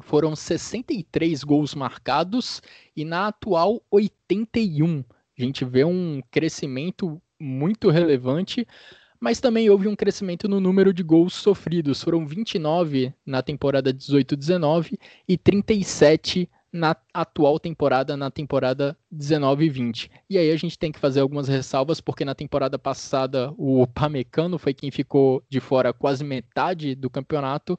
foram 63 gols marcados e na atual 81. A gente vê um crescimento muito relevante, mas também houve um crescimento no número de gols sofridos. Foram 29 na temporada 18-19 e 37 na atual temporada, na temporada 19 e 20. E aí a gente tem que fazer algumas ressalvas, porque na temporada passada o Pamecano foi quem ficou de fora quase metade do campeonato.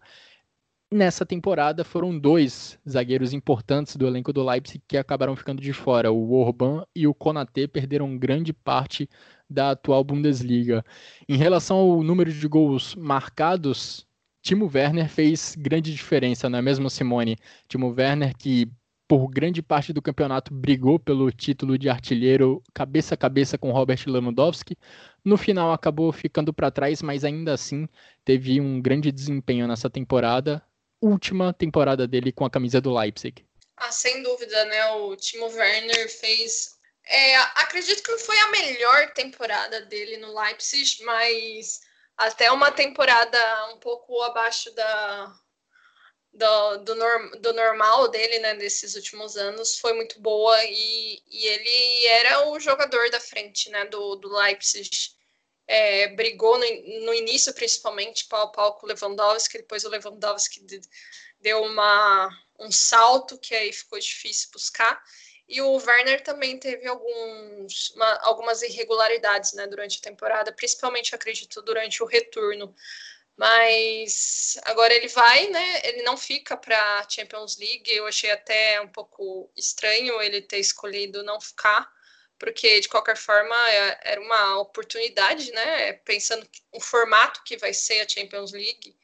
Nessa temporada foram dois zagueiros importantes do elenco do Leipzig que acabaram ficando de fora. O Orban e o Konaté perderam grande parte da atual Bundesliga. Em relação ao número de gols marcados, Timo Werner fez grande diferença, não é mesmo, Simone? Timo Werner que por grande parte do campeonato brigou pelo título de artilheiro cabeça a cabeça com Robert Lewandowski. No final acabou ficando para trás, mas ainda assim teve um grande desempenho nessa temporada, última temporada dele com a camisa do Leipzig. Ah, sem dúvida, né? O Timo Werner fez. É, acredito que foi a melhor temporada dele no Leipzig, mas até uma temporada um pouco abaixo da, do, do, norm, do, normal dele, né, desses últimos anos, foi muito boa e, e ele era o jogador da frente, né, do, do Leipzig. É, brigou no, no, início, principalmente, pau a pau com o Lewandowski, depois o Lewandowski deu uma, um salto que aí ficou difícil buscar. E o Werner também teve alguns, uma, algumas irregularidades né, durante a temporada, principalmente, acredito, durante o retorno. Mas agora ele vai, né? Ele não fica para Champions League. Eu achei até um pouco estranho ele ter escolhido não ficar, porque de qualquer forma é, era uma oportunidade, né? Pensando o formato que vai ser a Champions League,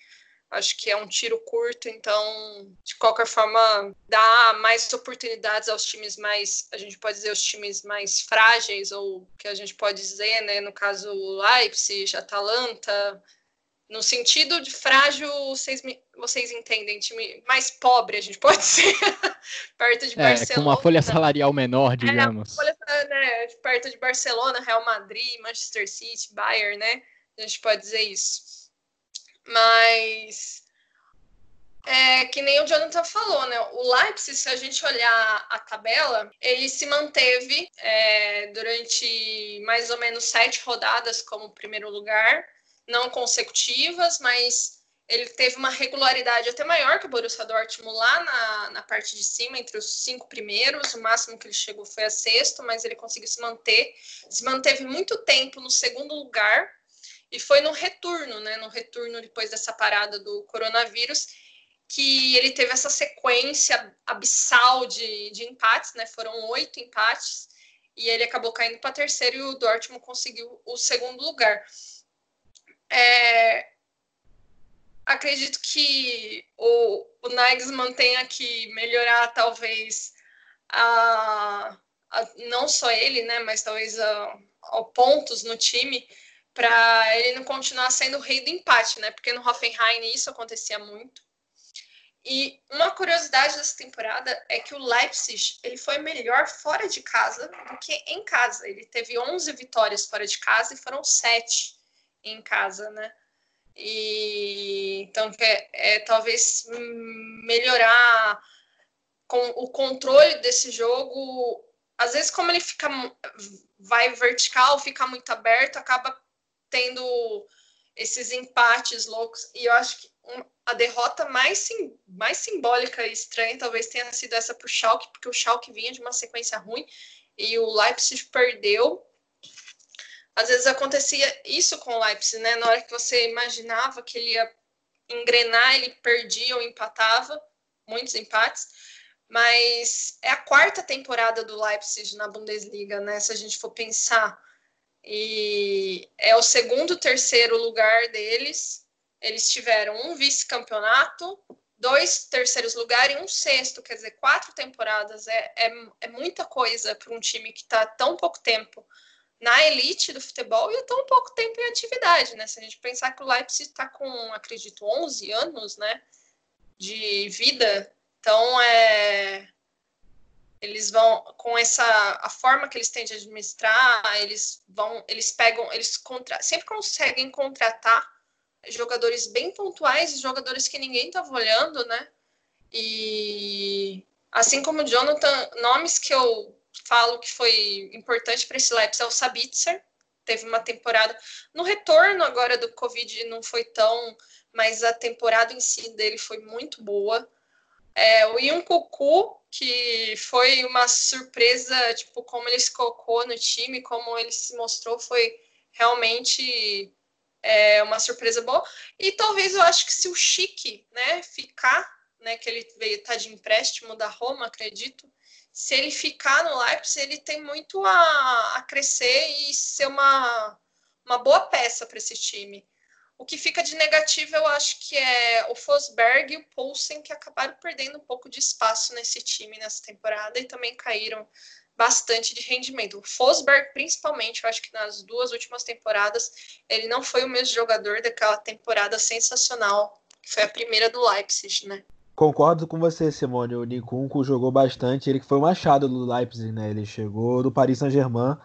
acho que é um tiro curto, então de qualquer forma dá mais oportunidades aos times mais, a gente pode dizer os times mais frágeis ou que a gente pode dizer, né? No caso Leipzig, Atalanta no sentido de frágil, vocês, vocês entendem, time mais pobre, a gente pode ser, perto de é, Barcelona. Com uma folha salarial menor, digamos. É, folha, né, perto de Barcelona, Real Madrid, Manchester City, Bayern, né? A gente pode dizer isso. Mas é, que nem o Jonathan falou, né? O Leipzig, se a gente olhar a tabela, ele se manteve é, durante mais ou menos sete rodadas como primeiro lugar não consecutivas, mas ele teve uma regularidade até maior que o Borussia Dortmund lá na, na parte de cima, entre os cinco primeiros. O máximo que ele chegou foi a sexto, mas ele conseguiu se manter. Se manteve muito tempo no segundo lugar e foi no retorno, né? No retorno depois dessa parada do coronavírus, que ele teve essa sequência abissal de, de empates, né? Foram oito empates e ele acabou caindo para terceiro e o Dortmund conseguiu o segundo lugar. É, acredito que o, o Nagelsmann tenha que melhorar talvez a, a, não só ele, né, mas talvez a, a pontos no time para ele não continuar sendo o rei do empate, né? Porque no Hoffenheim isso acontecia muito. E uma curiosidade dessa temporada é que o Leipzig ele foi melhor fora de casa do que em casa. Ele teve 11 vitórias fora de casa e foram 7 em casa, né? E então é, é talvez melhorar com o controle desse jogo. Às vezes, como ele fica vai vertical, fica muito aberto, acaba tendo esses empates loucos. E eu acho que a derrota mais, sim, mais simbólica e estranha talvez tenha sido essa para o Schalke, porque o Schalke vinha de uma sequência ruim e o Leipzig perdeu. Às vezes acontecia isso com o Leipzig, né? Na hora que você imaginava que ele ia engrenar, ele perdia ou empatava, muitos empates. Mas é a quarta temporada do Leipzig na Bundesliga, né? Se a gente for pensar. E é o segundo, terceiro lugar deles eles tiveram um vice-campeonato, dois terceiros lugares e um sexto, quer dizer, quatro temporadas. É, é, é muita coisa para um time que está tão pouco tempo na elite do futebol e tão pouco tempo em atividade, né? Se a gente pensar que o Leipzig está com, acredito, 11 anos, né, de vida, então é eles vão com essa a forma que eles têm de administrar, eles vão, eles pegam, eles contra, sempre conseguem contratar jogadores bem pontuais, jogadores que ninguém estava olhando, né? E assim como o Jonathan, nomes que eu falo que foi importante para esse Leipzig é o Sabitzer, teve uma temporada no retorno agora do Covid não foi tão, mas a temporada em si dele foi muito boa. É, o Yun Kuku, que foi uma surpresa, tipo, como ele se colocou no time, como ele se mostrou, foi realmente é uma surpresa boa. E talvez eu acho que se o Chique, né, ficar, né, que ele veio tá de empréstimo da Roma, acredito, se ele ficar no Leipzig, ele tem muito a, a crescer e ser uma, uma boa peça para esse time. O que fica de negativo, eu acho que é o Fosberg e o Poulsen, que acabaram perdendo um pouco de espaço nesse time nessa temporada e também caíram bastante de rendimento. O Fosberg, principalmente, eu acho que nas duas últimas temporadas, ele não foi o mesmo jogador daquela temporada sensacional, que foi a primeira do Leipzig, né? Concordo com você, Simone. O Nikunko jogou bastante. Ele que foi o machado do Leipzig, né? Ele chegou do Paris Saint-Germain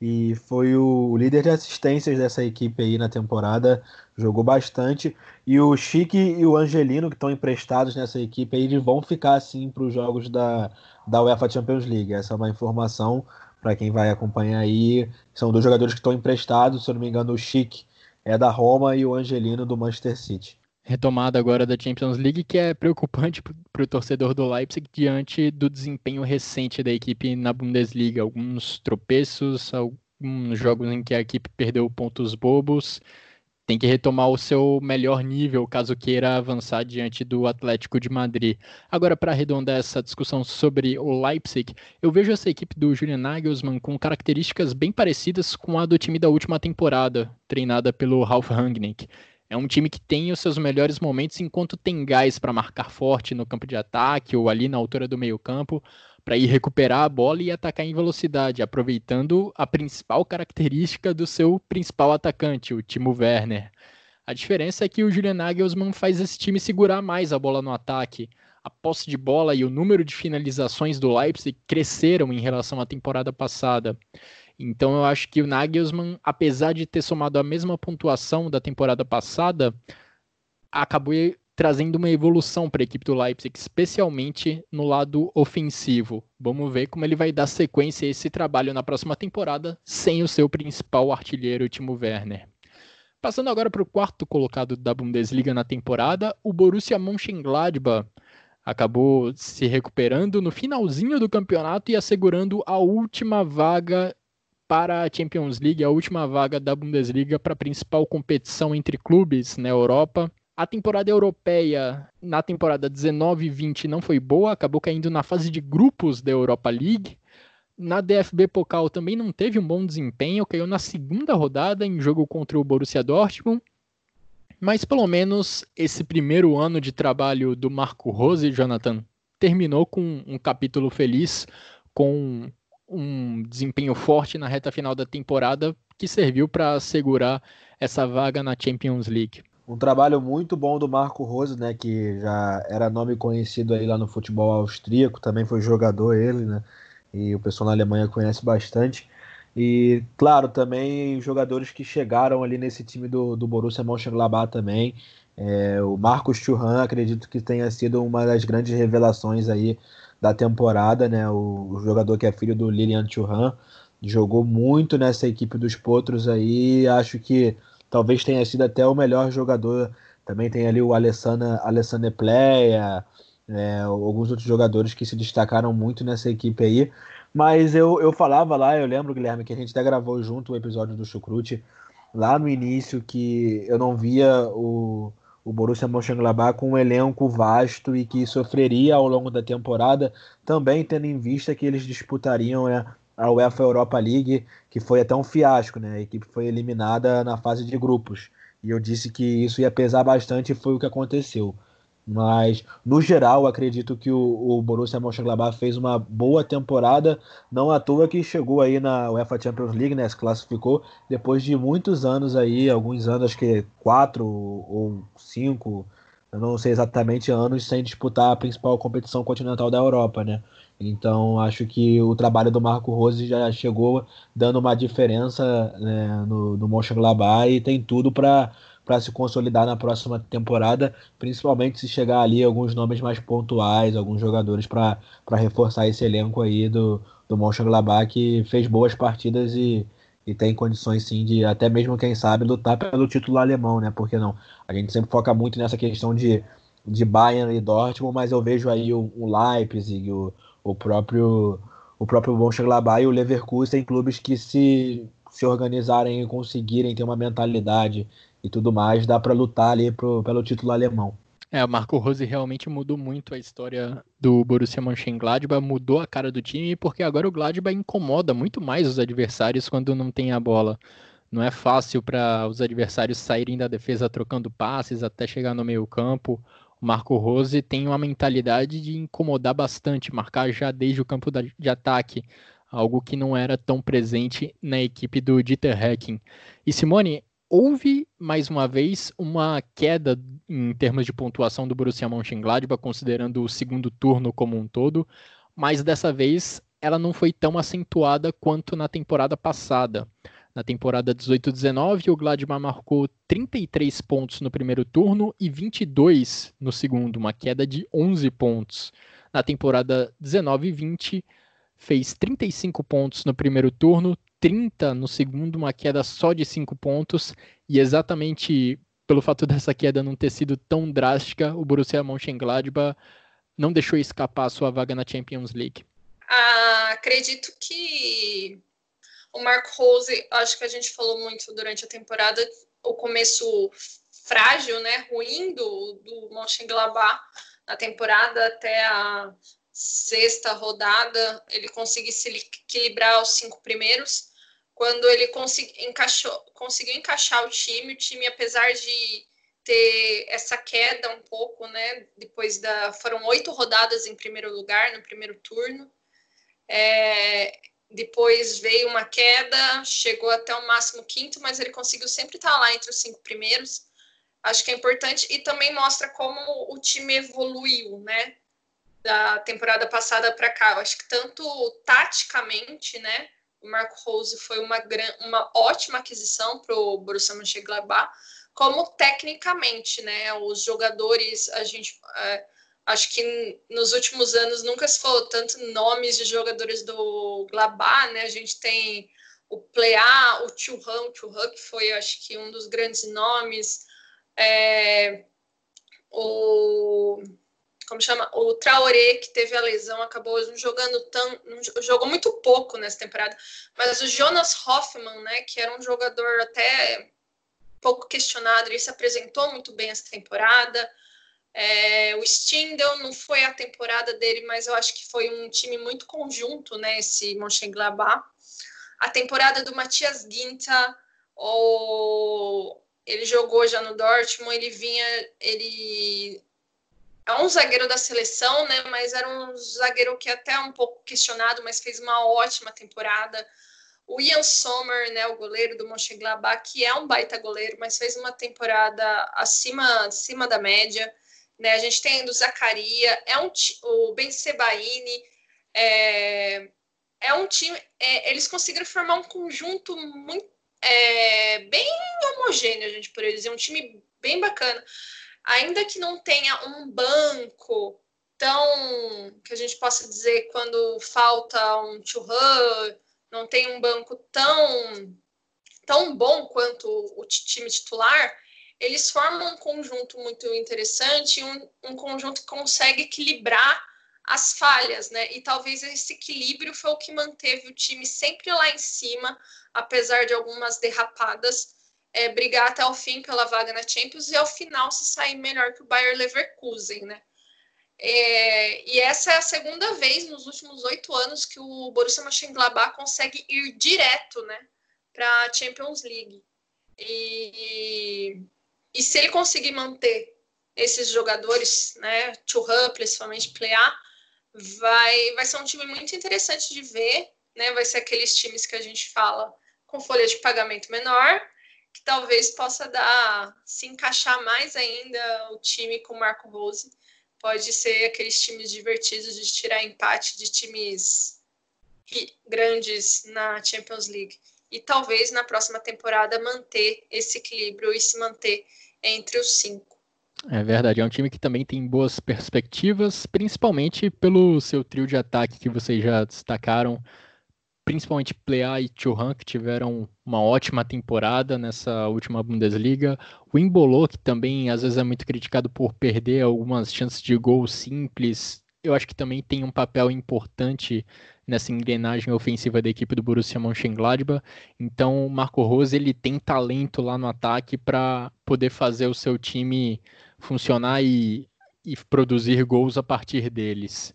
e foi o líder de assistências dessa equipe aí na temporada. Jogou bastante. E o Chique e o Angelino, que estão emprestados nessa equipe aí, eles vão ficar assim para os jogos da, da UEFA Champions League. Essa é uma informação para quem vai acompanhar aí. São dois jogadores que estão emprestados, se eu não me engano, o Chic é da Roma e o Angelino do Manchester City. Retomada agora da Champions League, que é preocupante para o torcedor do Leipzig diante do desempenho recente da equipe na Bundesliga. Alguns tropeços, alguns jogos em que a equipe perdeu pontos bobos tem que retomar o seu melhor nível caso queira avançar diante do Atlético de Madrid. Agora, para arredondar essa discussão sobre o Leipzig, eu vejo essa equipe do Julian Nagelsmann com características bem parecidas com a do time da última temporada, treinada pelo Ralf Rangnick. É um time que tem os seus melhores momentos enquanto tem gás para marcar forte no campo de ataque ou ali na altura do meio-campo, para ir recuperar a bola e atacar em velocidade, aproveitando a principal característica do seu principal atacante, o Timo Werner. A diferença é que o Julian Nagelsmann faz esse time segurar mais a bola no ataque. A posse de bola e o número de finalizações do Leipzig cresceram em relação à temporada passada. Então eu acho que o Nagelsmann, apesar de ter somado a mesma pontuação da temporada passada, acabou trazendo uma evolução para a equipe do Leipzig, especialmente no lado ofensivo. Vamos ver como ele vai dar sequência a esse trabalho na próxima temporada, sem o seu principal artilheiro, Timo Werner. Passando agora para o quarto colocado da Bundesliga na temporada, o Borussia Mönchengladbach acabou se recuperando no finalzinho do campeonato e assegurando a última vaga para a Champions League, a última vaga da Bundesliga para a principal competição entre clubes na Europa A temporada europeia, na temporada 19 e 20, não foi boa, acabou caindo na fase de grupos da Europa League. Na DFB Pokal também não teve um bom desempenho, caiu na segunda rodada em jogo contra o Borussia Dortmund. Mas pelo menos esse primeiro ano de trabalho do Marco Rose, Jonathan, terminou com um capítulo feliz, com um desempenho forte na reta final da temporada que serviu para assegurar essa vaga na Champions League. Um trabalho muito bom do Marco Rose, né, que já era nome conhecido aí lá no futebol austríaco, também foi jogador ele, né, e o pessoal na Alemanha conhece bastante. E, claro, também jogadores que chegaram ali nesse time do, do Borussia Mönchengladbach também. É, o Marcos Thuram, acredito que tenha sido uma das grandes revelações aí da temporada, né? O, o jogador que é filho do Lilian Thuram, jogou muito nessa equipe dos Potros aí, acho que talvez tenha sido até o melhor jogador. Também tem ali o Alessandro, Alessandro Pleia, é, alguns outros jogadores que se destacaram muito nessa equipe aí. Mas eu, eu falava lá, eu lembro, Guilherme, que a gente até gravou junto o episódio do Chucrute, lá no início, que eu não via o, o Borussia Mönchengladbach com um elenco vasto e que sofreria ao longo da temporada, também tendo em vista que eles disputariam é, a UEFA Europa League, que foi até um fiasco, né? A equipe foi eliminada na fase de grupos. E eu disse que isso ia pesar bastante e foi o que aconteceu. Mas, no geral, acredito que o, o Borussia Mönchengladbach fez uma boa temporada, não à toa que chegou aí na UEFA Champions League, né, se classificou, depois de muitos anos aí, alguns anos, acho que quatro ou cinco, eu não sei exatamente anos, sem disputar a principal competição continental da Europa, né. Então, acho que o trabalho do Marco Rose já chegou dando uma diferença né, no, no Mönchengladbach e tem tudo para para se consolidar na próxima temporada, principalmente se chegar ali alguns nomes mais pontuais, alguns jogadores para reforçar esse elenco aí do, do Mönchengladbach que fez boas partidas e, e tem condições sim de até mesmo, quem sabe, lutar pelo título alemão, né? Porque não? A gente sempre foca muito nessa questão de, de Bayern e Dortmund, mas eu vejo aí o, o Leipzig, o, o próprio o próprio Mönchengladbach e o Leverkusen, clubes que se se organizarem e conseguirem ter uma mentalidade e tudo mais, dá para lutar ali pro, pelo título alemão. É, o Marco Rose realmente mudou muito a história do Borussia Mönchengladbach, mudou a cara do time, porque agora o Gladbach incomoda muito mais os adversários quando não tem a bola. Não é fácil para os adversários saírem da defesa trocando passes até chegar no meio campo. O Marco Rose tem uma mentalidade de incomodar bastante, marcar já desde o campo de ataque, algo que não era tão presente na equipe do Dieter Hecking. E Simone, houve mais uma vez uma queda em termos de pontuação do Borussia Mönchengladbach, considerando o segundo turno como um todo, mas dessa vez ela não foi tão acentuada quanto na temporada passada. Na temporada 18-19, o Gladbach marcou 33 pontos no primeiro turno e 22 no segundo, uma queda de 11 pontos. Na temporada 19-20, fez 35 pontos no primeiro turno, 30 no segundo, uma queda só de 5 pontos, e exatamente pelo fato dessa queda não ter sido tão drástica, o Borussia Mönchengladbach não deixou escapar a sua vaga na Champions League. Ah, acredito que o Mark Rose, acho que a gente falou muito durante a temporada, o começo frágil, né, ruim do, do Mönchengladbach na temporada até a sexta rodada, ele conseguiu se equilibrar os cinco primeiros quando ele consegui, encaixou, conseguiu encaixar o time, o time, apesar de ter essa queda um pouco, né? Depois da. Foram oito rodadas em primeiro lugar, no primeiro turno. É, depois veio uma queda, chegou até o máximo quinto, mas ele conseguiu sempre estar lá entre os cinco primeiros. Acho que é importante e também mostra como o time evoluiu, né? Da temporada passada para cá. Acho que tanto taticamente, né? O Marco Rose foi uma, uma ótima aquisição para o Borussia Mönchengladbach, como tecnicamente, né? Os jogadores, a gente é, acho que nos últimos anos nunca se falou tanto nomes de jogadores do Gladbach, né? A gente tem o Plea, o Churran, o Churran, que foi, acho que, um dos grandes nomes. É, o como chama, o Traoré, que teve a lesão, acabou jogando tão, jogou muito pouco nessa temporada, mas o Jonas Hoffman, né, que era um jogador até pouco questionado, ele se apresentou muito bem essa temporada. É, o Stindl não foi a temporada dele, mas eu acho que foi um time muito conjunto, né? Esse Mönchengladbach. A temporada do Matias Ginta, ou ele jogou já no Dortmund, ele vinha, ele é um zagueiro da seleção, né? Mas era um zagueiro que é até um pouco questionado, mas fez uma ótima temporada. O Ian Sommer, né, o goleiro do Mönchengladbach, que é um baita goleiro, mas fez uma temporada acima, acima da média. Né? A gente tem do Zacaria, é um, o Ben Sebaini, é, é um time. É, eles conseguiram formar um conjunto muito é, bem homogêneo, a gente poderia dizer, um time bem bacana. Ainda que não tenha um banco tão que a gente possa dizer quando falta um Churran, não tem um banco tão tão bom quanto o time titular, eles formam um conjunto muito interessante, um, um conjunto que consegue equilibrar as falhas, né? E talvez esse equilíbrio foi o que manteve o time sempre lá em cima, apesar de algumas derrapadas, é, brigar até o fim pela vaga na Champions e ao final se sair melhor que o Bayer Leverkusen, né? É, e essa é a segunda vez nos últimos oito anos que o Borussia Mönchengladbach consegue ir direto, né, para a Champions League. E, e se ele conseguir manter esses jogadores, né, Churran, principalmente Plea, vai, vai ser um time muito interessante de ver, né? Vai ser aqueles times que a gente fala com folha de pagamento menor, que talvez possa dar, se encaixar mais ainda o time com o Marco Rose. Pode ser aqueles times divertidos de tirar empate de times grandes na Champions League. E talvez na próxima temporada manter esse equilíbrio e se manter entre os cinco. É verdade, é um time que também tem boas perspectivas, principalmente pelo seu trio de ataque que vocês já destacaram, principalmente Plea e Churran, que tiveram uma ótima temporada nessa última Bundesliga. O Imbolô, que também às vezes é muito criticado por perder algumas chances de gol simples, eu acho que também tem um papel importante nessa engrenagem ofensiva da equipe do Borussia Mönchengladbach. Então, o Marco Rose ele tem talento lá no ataque para poder fazer o seu time funcionar e, e produzir gols a partir deles.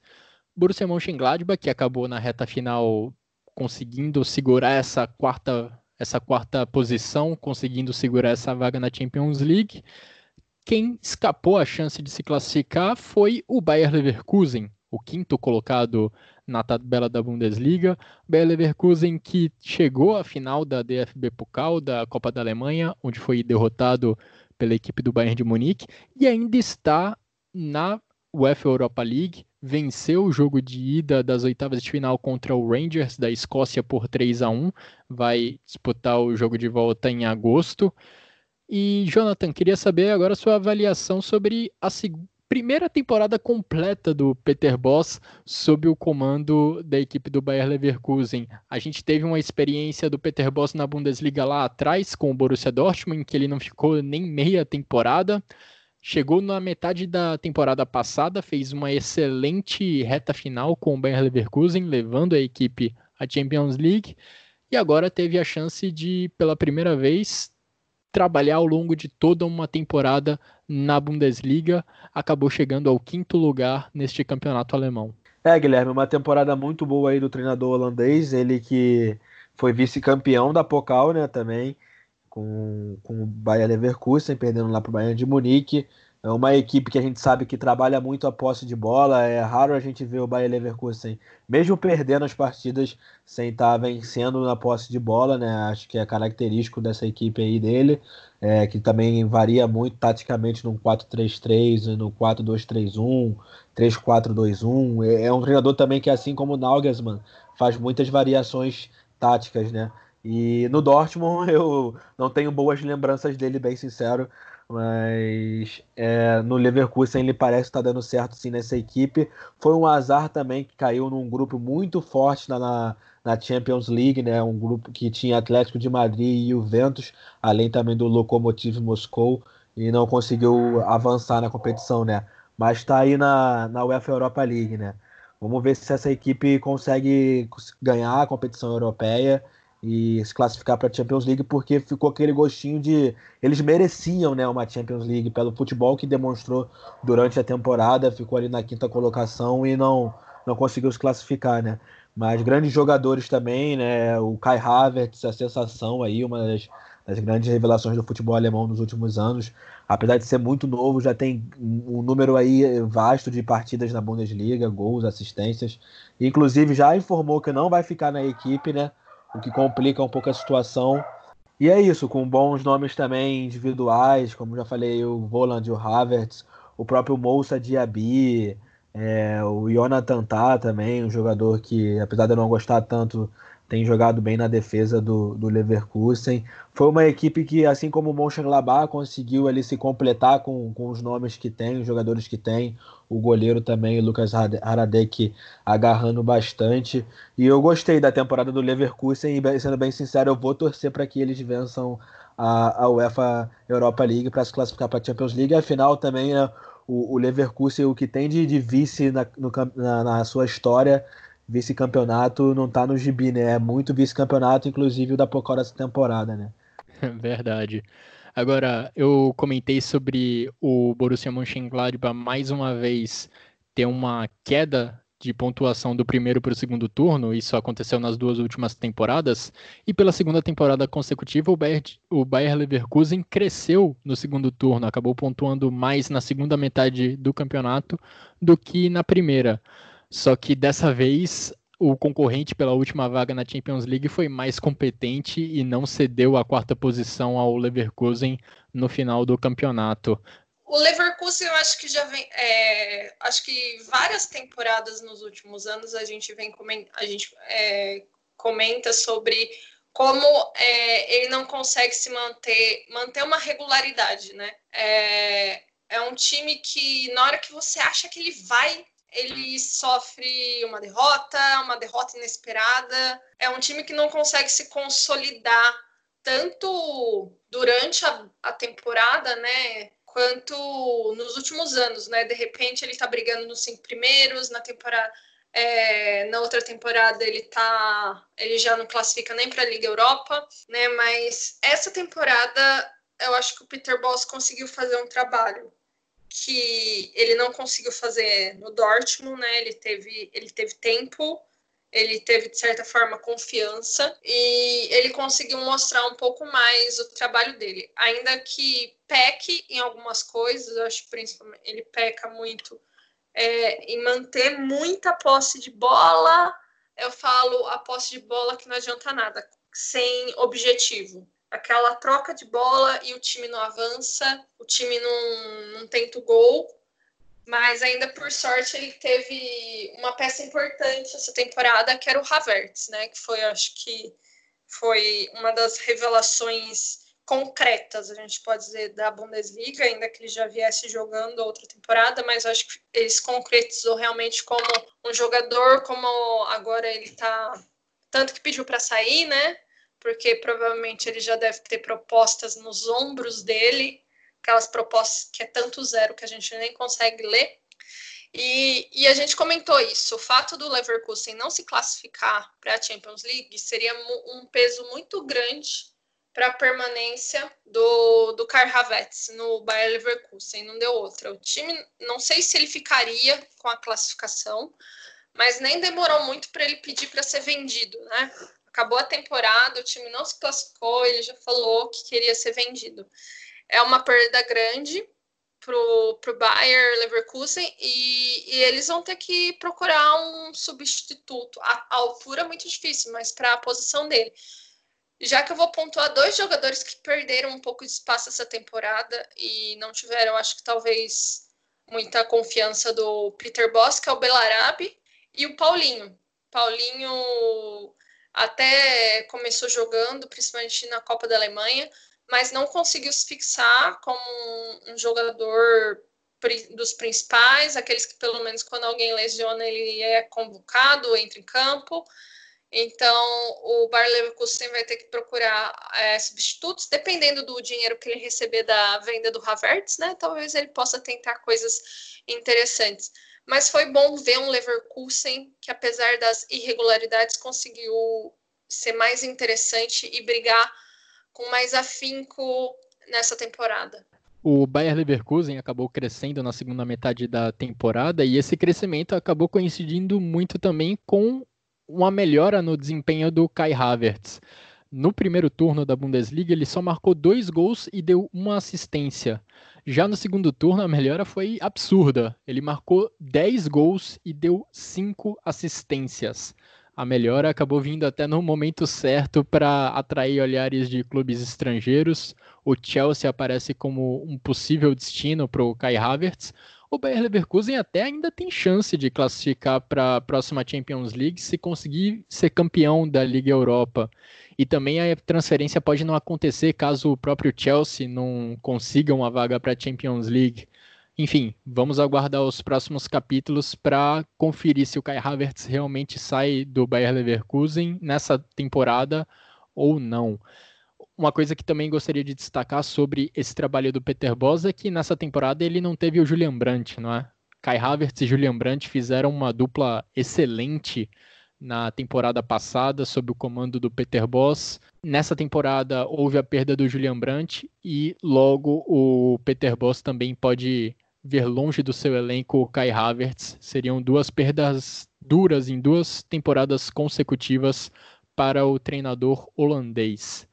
Borussia Mönchengladbach que acabou na reta final conseguindo segurar essa quarta essa quarta posição, conseguindo segurar essa vaga na Champions League. Quem escapou a chance de se classificar foi o Bayer Leverkusen, o quinto colocado na tabela da Bundesliga. Bayer Leverkusen que chegou à final da DFB Pokal, da Copa da Alemanha, onde foi derrotado pela equipe do Bayern de Munique e ainda está na UEFA Europa League, venceu o jogo de ida das oitavas de final contra o Rangers da Escócia por 3 a 1, vai disputar o jogo de volta em agosto. E Jonathan, queria saber agora sua avaliação sobre a primeira temporada completa do Peter Boss sob o comando da equipe do Bayer Leverkusen. A gente teve uma experiência do Peter Boss na Bundesliga lá atrás com o Borussia Dortmund, em que ele não ficou nem meia temporada. Chegou na metade da temporada passada, fez uma excelente reta final com o Bayer Leverkusen, levando a equipe à Champions League. E agora teve a chance de, pela primeira vez, trabalhar ao longo de toda uma temporada na Bundesliga, acabou chegando ao quinto lugar neste campeonato alemão. É, Guilherme, uma temporada muito boa aí do treinador holandês, ele que foi vice-campeão da Pokal, né, também, com, com o Bayer Leverkusen, perdendo lá para o Bayern de Munique, é uma equipe que a gente sabe que trabalha muito a posse de bola. É raro a gente ver o Bayer Leverkusen, mesmo perdendo as partidas, sem estar tá vencendo na posse de bola, né? Acho que é característico dessa equipe aí dele, é, que também varia muito taticamente no 4-3-3, no 4-2-3-1, 3-4-2-1. É, um treinador também que, assim como o Nagelsmann, faz muitas variações táticas, né? E no Dortmund eu não tenho boas lembranças dele, bem sincero. Mas é, no Leverkusen ele parece estar tá dando certo sim nessa equipe. Foi um azar também que caiu num grupo muito forte na, na Champions League, né? Um grupo que tinha Atlético de Madrid e Juventus, além também do Lokomotiv Moscou, e não conseguiu avançar na competição, né? Mas está aí na, na UEFA Europa League, né? Vamos ver se essa equipe consegue ganhar a competição europeia e se classificar para a Champions League, porque ficou aquele gostinho de eles mereciam, né, uma Champions League pelo futebol que demonstrou durante a temporada, ficou ali na quinta colocação e não não conseguiu se classificar, né? Mas grandes jogadores também, né? O Kai Havertz, a sensação aí, uma das, das grandes revelações do futebol alemão nos últimos anos. Apesar de ser muito novo, já tem um número aí vasto de partidas na Bundesliga, gols, assistências. Inclusive já informou que não vai ficar na equipe, né? O que complica um pouco a situação. E é isso, com bons nomes também individuais, como já falei, o Voland, o Havertz, o próprio Moussa Diaby, é, o Jonathan Tah também, um jogador que, apesar de eu não gostar tanto, tem jogado bem na defesa do, do Leverkusen. Foi uma equipe que, assim como o Mönchengladbach, conseguiu ali se completar com, com os nomes que tem, os jogadores que tem. O goleiro também, o Lucas Haradek, agarrando bastante. E eu gostei da temporada do Leverkusen e, sendo bem sincero, eu vou torcer para que eles vençam a, a UEFA Europa League para se classificar para a Champions League. Afinal, também, né, o, o Leverkusen, o que tem de, de vice na, no, na, na sua história, vice-campeonato não tá no gibi, né? É muito vice-campeonato, inclusive o da Pocal essa temporada, né? Verdade. Agora, eu comentei sobre o Borussia Mönchengladbach mais uma vez ter uma queda de pontuação do primeiro para o segundo turno, isso aconteceu nas duas últimas temporadas, e pela segunda temporada consecutiva o Bayer, o Bayer Leverkusen cresceu no segundo turno, acabou pontuando mais na segunda metade do campeonato do que na primeira. Só que dessa vez o concorrente pela última vaga na Champions League foi mais competente e não cedeu a quarta posição ao Leverkusen no final do campeonato. O Leverkusen, eu acho que já vem. É, acho que várias temporadas nos últimos anos a gente vem a gente é, comenta sobre como é, ele não consegue se manter, manter uma regularidade, né? É, é um time que na hora que você acha que ele vai, ele sofre uma derrota, uma derrota inesperada. É um time que não consegue se consolidar tanto durante a, a temporada, né? quanto nos últimos anos, né? De repente ele está brigando nos cinco primeiros, na temporada. É, na outra temporada ele tá, ele já não classifica nem para a Liga Europa, né? Mas essa temporada eu acho que o Peter Boss conseguiu fazer um trabalho que ele não conseguiu fazer no Dortmund, né? Ele teve, ele teve tempo ele teve, de certa forma, confiança e ele conseguiu mostrar um pouco mais o trabalho dele. Ainda que peque em algumas coisas, eu acho principalmente ele peca muito é, em manter muita posse de bola. Eu falo a posse de bola que não adianta nada, sem objetivo. Aquela troca de bola e o time não avança, o time não, não tenta o gol mas ainda por sorte ele teve uma peça importante essa temporada, que era o Havertz, né? Que foi, acho que foi uma das revelações concretas, a gente pode dizer, da Bundesliga, ainda que ele já viesse jogando outra temporada, mas acho que ele se concretizou realmente como um jogador, como agora ele está tanto que pediu para sair, né? Porque provavelmente ele já deve ter propostas nos ombros dele aquelas propostas que é tanto zero que a gente nem consegue ler. E, e, a gente comentou isso. O fato do Leverkusen não se classificar para a Champions League seria um peso muito grande para a permanência do, do no Bayer Leverkusen. Não deu outra. O time, não sei se ele ficaria com a classificação, mas nem demorou muito para ele pedir para ser vendido, né? Acabou a temporada, o time não se classificou, ele já falou que queria ser vendido é uma perda grande pro, pro Bayer Leverkusen e, e, eles vão ter que procurar um substituto. A, a altura é muito difícil, mas para a posição dele. Já que eu vou pontuar dois jogadores que perderam um pouco de espaço essa temporada e não tiveram, acho que talvez, muita confiança do Peter Boss, que é o Belarabe, e o Paulinho. Paulinho até começou jogando, principalmente na Copa da Alemanha, mas não conseguiu se fixar como um jogador dos principais, aqueles que pelo menos quando alguém lesiona ele é convocado, entra em campo. Então o Bayer Leverkusen vai ter que procurar é, substitutos, dependendo do dinheiro que ele receber da venda do Havertz, né? Talvez ele possa tentar coisas interessantes. Mas foi bom ver um Leverkusen que, apesar das irregularidades, conseguiu ser mais interessante e brigar com mais afinco nessa temporada. O Bayer Leverkusen acabou crescendo na segunda metade da temporada e esse crescimento acabou coincidindo muito também com uma melhora no desempenho do Kai Havertz. No primeiro turno da Bundesliga, ele só marcou dois gols e deu uma assistência. Já no segundo turno, a melhora foi absurda. Ele marcou 10 gols e deu 5 assistências. A melhora acabou vindo até no momento certo para atrair olhares de clubes estrangeiros. O Chelsea aparece como um possível destino para o Kai Havertz, o Bayer Leverkusen até ainda tem chance de classificar para a próxima Champions League se conseguir ser campeão da Liga Europa. E também a transferência pode não acontecer caso o próprio Chelsea não consiga uma vaga para a Champions League. Enfim, vamos aguardar os próximos capítulos para conferir se o Kai Havertz realmente sai do Bayer Leverkusen nessa temporada ou não. Uma coisa que também gostaria de destacar sobre esse trabalho do Peter Bosz é que nessa temporada ele não teve o Julian Brandt, não é? Kai Havertz e Julian Brandt fizeram uma dupla excelente na temporada passada sob o comando do Peter Bosz. Nessa temporada houve a perda do Julian Brandt e logo o Peter Bosz também pode ver longe do seu elenco o Kai Havertz. Seriam duas perdas duras em duas temporadas consecutivas para o treinador holandês.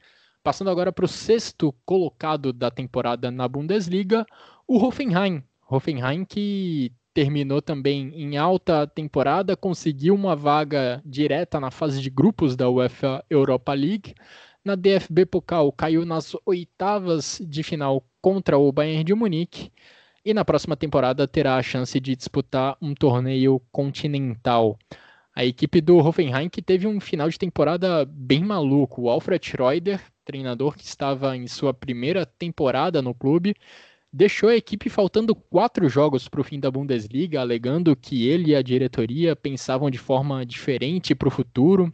Passando agora para o sexto colocado da temporada na Bundesliga, o Hoffenheim. Hoffenheim que terminou também em alta temporada, conseguiu uma vaga direta na fase de grupos da UEFA Europa League. Na DFB Pokal caiu nas oitavas de final contra o Bayern de Munique e na próxima temporada terá a chance de disputar um torneio continental. A equipe do Hoffenheim que teve um final de temporada bem maluco. O Alfred Schroeder treinador que estava em sua primeira temporada no clube, deixou a equipe faltando quatro jogos para o fim da Bundesliga, alegando que ele e a diretoria pensavam de forma diferente para o futuro.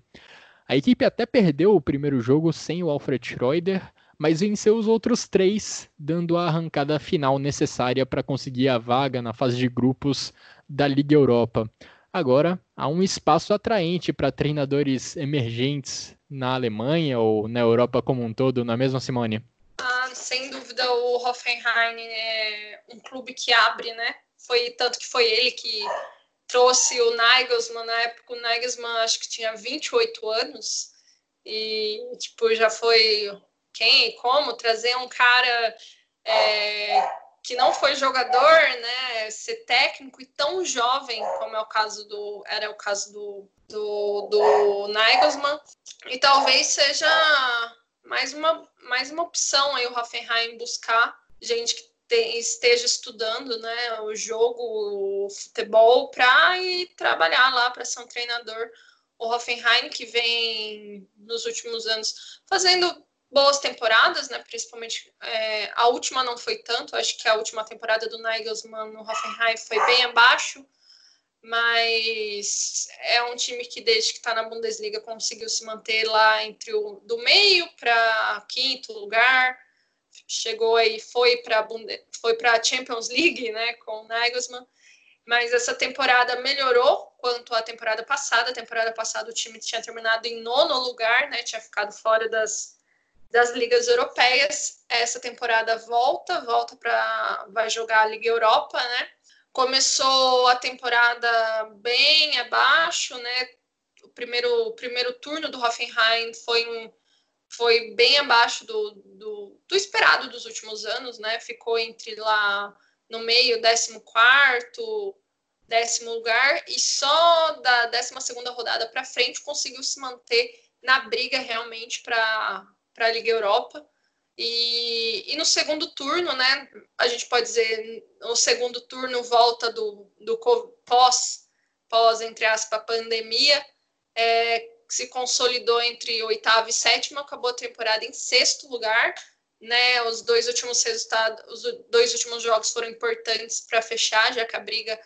A equipe até perdeu o primeiro jogo sem o Alfred Schroeder, mas venceu os outros três, dando a arrancada final necessária para conseguir a vaga na fase de grupos da Liga Europa. Agora há um espaço atraente para treinadores emergentes na Alemanha ou na Europa como um todo, não é mesmo, Simone? Ah, sem dúvida, o Hoffenheim é um clube que abre, né? Foi tanto que foi ele que trouxe o Nagelsmann, na época o Nagelsmann acho que tinha 28 anos e tipo já foi quem como trazer um cara é, que não foi jogador, né, ser técnico e tão jovem como é o caso do era o caso do do, do Nagelsmann e talvez seja mais uma mais uma opção aí o Hoffenheim buscar gente que te, esteja estudando, né, o jogo, o futebol para ir trabalhar lá para ser um treinador. O Hoffenheim que vem nos últimos anos fazendo boas temporadas, né? Principalmente é, a última não foi tanto. Acho que a última temporada do Nagelsmann no Hoffenheim foi bem abaixo, mas é um time que desde que está na Bundesliga conseguiu se manter lá entre o do meio para quinto lugar. Chegou aí, foi para foi para a Champions League, né? Com o Nagelsmann. Mas essa temporada melhorou quanto à temporada passada. A temporada passada o time tinha terminado em nono lugar, né? Tinha ficado fora das das ligas europeias. Essa temporada volta, volta para vai jogar a Liga Europa, né? Começou a temporada bem abaixo, né? O primeiro, o primeiro turno do Hoffenheim foi um foi bem abaixo do, do, do esperado dos últimos anos, né? Ficou entre lá no meio, 14 quarto, décimo lugar, e só da 12 segunda rodada para frente conseguiu se manter na briga realmente para para a Liga Europa. E, e, no segundo turno, né, a gente pode dizer, o segundo turno volta do, do pós, pós, entre aspas, pandemia, é, se consolidou entre oitavo e sétimo, acabou a temporada em sexto lugar, né, os dois últimos resultados, os dois últimos jogos foram importantes para fechar, já que a briga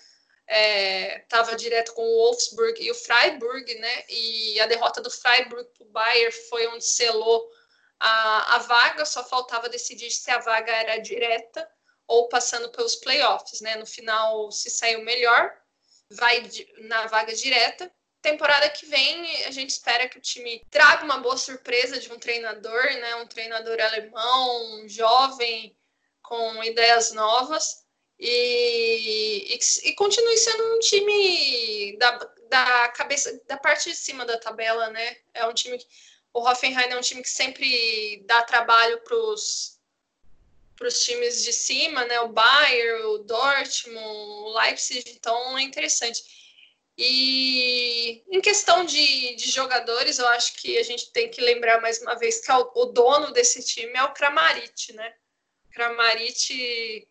estava é, direto com o Wolfsburg e o Freiburg, né, e a derrota do Freiburg para o Bayern foi onde selou a, a vaga, só faltava decidir se a vaga era direta ou passando pelos playoffs, né? No final, se saiu melhor, vai na vaga direta. temporada que vem, a gente espera que o time traga uma boa surpresa de um treinador, né? Um treinador alemão, jovem, com ideias novas. E, e, e, continue sendo um time da, da cabeça, da parte de cima da tabela, né? É um time que, o Hoffenheim é um time que sempre dá trabalho para os times de cima, né? O Bayern, o Dortmund, o Leipzig, então é interessante. E em questão de, de jogadores, eu acho que a gente tem que lembrar mais uma vez que é o, o dono desse time é o Kramaric, né? Kramaric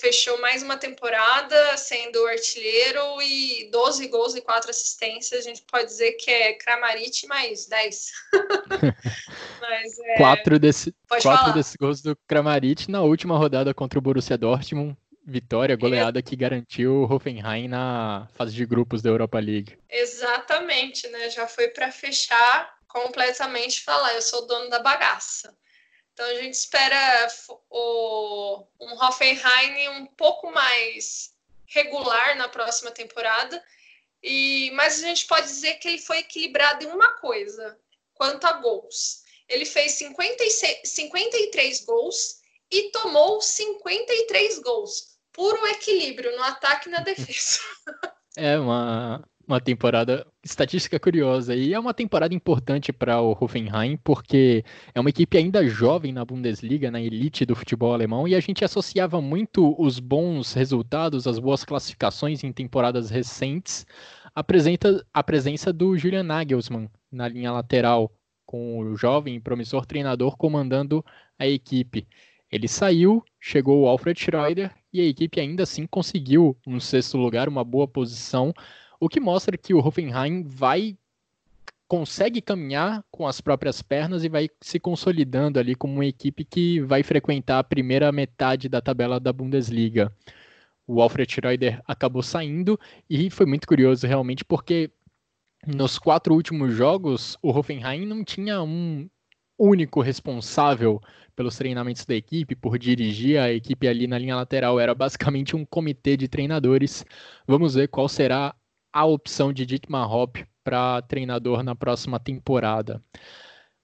fechou mais uma temporada sendo artilheiro e 12 gols e 4 assistências. A gente pode dizer que é Kramaric mais 10. Mas, é... Quatro, desse, quatro desses gols do Kramaric na última rodada contra o Borussia Dortmund. Vitória, goleada que garantiu o Hoffenheim na fase de grupos da Europa League. Exatamente, né? Já foi para fechar completamente falar, eu sou dono da bagaça. Então a gente espera o, um Hoffenheim um pouco mais regular na próxima temporada. E, mas a gente pode dizer que ele foi equilibrado em uma coisa, quanto a gols. Ele fez 56, 53 gols e tomou 53 gols. Puro equilíbrio no ataque e na defesa. É uma, uma temporada estatística curiosa e é uma temporada importante para o Hoffenheim porque é uma equipe ainda jovem na Bundesliga, na elite do futebol alemão e a gente associava muito os bons resultados, as boas classificações em temporadas recentes à presença, à presença do Julian Nagelsmann na linha lateral com o jovem e promissor treinador comandando a equipe. Ele saiu, chegou o Alfred Schroeder e a equipe ainda assim conseguiu um sexto lugar, uma boa posição o que mostra que o Hoffenheim vai consegue caminhar com as próprias pernas e vai se consolidando ali como uma equipe que vai frequentar a primeira metade da tabela da Bundesliga. O Alfred Schroeder acabou saindo e foi muito curioso realmente porque nos quatro últimos jogos o Hoffenheim não tinha um único responsável pelos treinamentos da equipe, por dirigir a equipe ali na linha lateral. Era basicamente um comitê de treinadores. Vamos ver qual será a opção de Dietmar Hopp para treinador na próxima temporada.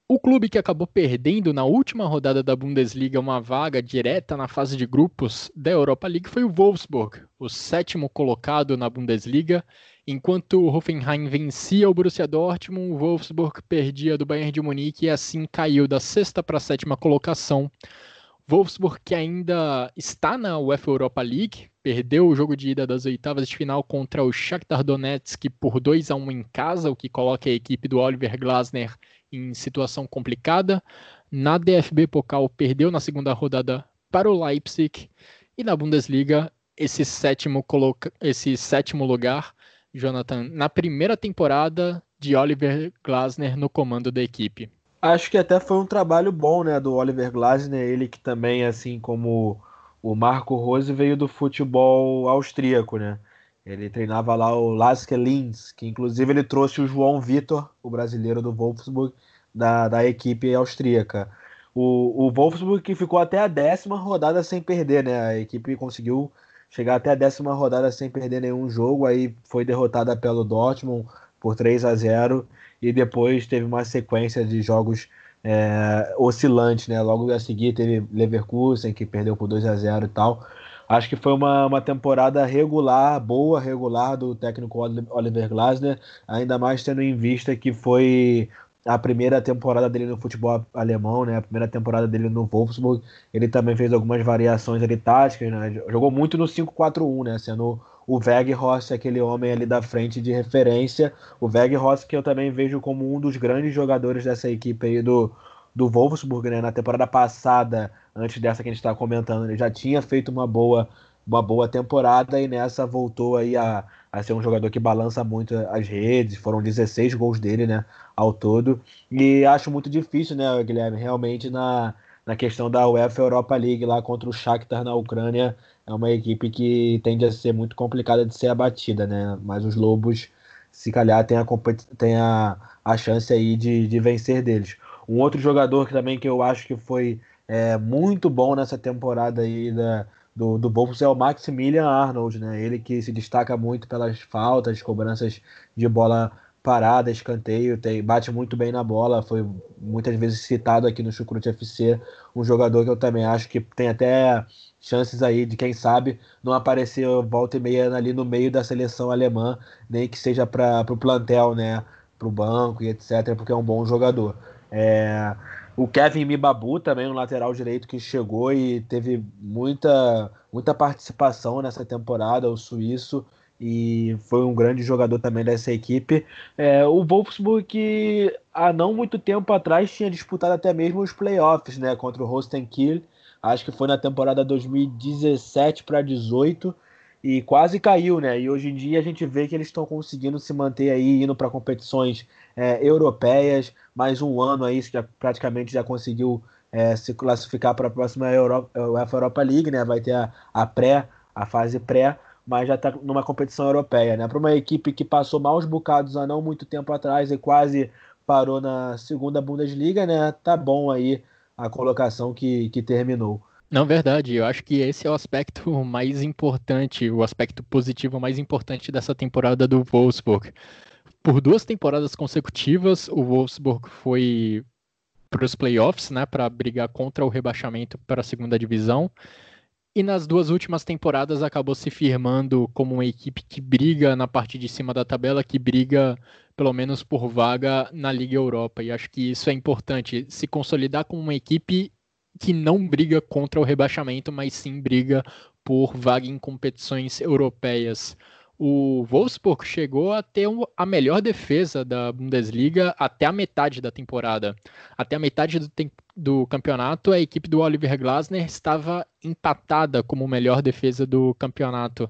O clube que acabou perdendo na última rodada da Bundesliga uma vaga direta na fase de grupos da Europa League foi o Wolfsburg, o sétimo colocado na Bundesliga. Enquanto o Hoffenheim vencia o Borussia Dortmund, o Wolfsburg perdia do Bayern de Munique e assim caiu da sexta para a sétima colocação. Wolfsburg que ainda está na UEFA Europa League, perdeu o jogo de ida das oitavas de final contra o Shakhtar Donetsk por 2 a 1 em casa, o que coloca a equipe do Oliver Glasner em situação complicada. Na DFB Pokal perdeu na segunda rodada para o Leipzig e na Bundesliga esse sétimo coloca esse sétimo lugar, Jonathan, na primeira temporada de Oliver Glasner no comando da equipe. Acho que até foi um trabalho bom, né, do Oliver Glasner, ele que também assim como o Marco Rose veio do futebol austríaco, né? Ele treinava lá o Lasker Linz, que inclusive ele trouxe o João Vitor, o brasileiro do Wolfsburg, da, da equipe austríaca. O, o Wolfsburg que ficou até a décima rodada sem perder, né? A equipe conseguiu chegar até a décima rodada sem perder nenhum jogo, aí foi derrotada pelo Dortmund por 3 a 0 e depois teve uma sequência de jogos é, oscilante, né? Logo a seguir teve Leverkusen, que perdeu por 2 a 0 e tal. Acho que foi uma, uma temporada regular, boa, regular do técnico Oliver Glasner, ainda mais tendo em vista que foi a primeira temporada dele no futebol alemão, né? A primeira temporada dele no Wolfsburg. Ele também fez algumas variações ali táticas, né? Jogou muito no 5-4-1, né? Sendo o Weghorst aquele homem ali da frente de referência. O Weghorst que eu também vejo como um dos grandes jogadores dessa equipe aí do, do Wolfsburg, né? Na temporada passada, antes dessa que a gente está comentando, ele já tinha feito uma boa uma boa temporada e nessa voltou aí a, a ser um jogador que balança muito as redes, foram 16 gols dele, né, ao todo, e acho muito difícil, né, Guilherme, realmente na, na questão da UEFA Europa League lá contra o Shakhtar na Ucrânia, é uma equipe que tende a ser muito complicada de ser abatida, né? Mas os Lobos, se calhar, tem a, tem a, a chance aí de, de vencer deles. Um outro jogador que também que eu acho que foi é, muito bom nessa temporada aí da, do, do Wolves é o Maximilian Arnold, né? Ele que se destaca muito pelas faltas, cobranças de bola parada, escanteio, tem, bate muito bem na bola, foi muitas vezes citado aqui no Chucrute FC, um jogador que eu também acho que tem até chances aí de quem sabe não aparecer volta e meia ali no meio da seleção alemã, nem que seja para o plantel, né, para o banco e etc, porque é um bom jogador. É, o Kevin Mibabu também, um lateral direito que chegou e teve muita, muita participação nessa temporada, o suíço, e foi um grande jogador também dessa equipe. É, o Wolfsburg, que há não muito tempo atrás tinha disputado até mesmo os playoffs né, contra o Rostenkiel, acho que foi na temporada 2017 para 18 e quase caiu, né? E hoje em dia a gente vê que eles estão conseguindo se manter aí, indo para competições é, europeias. Mais um ano aí, já, praticamente já conseguiu é, se classificar para a próxima Europa, Europa League, né? Vai ter a, a pré, a fase pré mas já está numa competição europeia, né? Para uma equipe que passou maus bocados há não muito tempo atrás e quase parou na segunda Bundesliga, né? Tá bom aí a colocação que, que terminou. Não, verdade. Eu acho que esse é o aspecto mais importante, o aspecto positivo mais importante dessa temporada do Wolfsburg. Por duas temporadas consecutivas, o Wolfsburg foi para os playoffs, né, para brigar contra o rebaixamento para a segunda divisão. E nas duas últimas temporadas acabou se firmando como uma equipe que briga na parte de cima da tabela, que briga pelo menos por vaga na Liga Europa. E acho que isso é importante, se consolidar como uma equipe que não briga contra o rebaixamento, mas sim briga por vaga em competições europeias. O Wolfsburg chegou a ter a melhor defesa da Bundesliga até a metade da temporada. Até a metade do, tempo do campeonato, a equipe do Oliver Glasner estava empatada como melhor defesa do campeonato,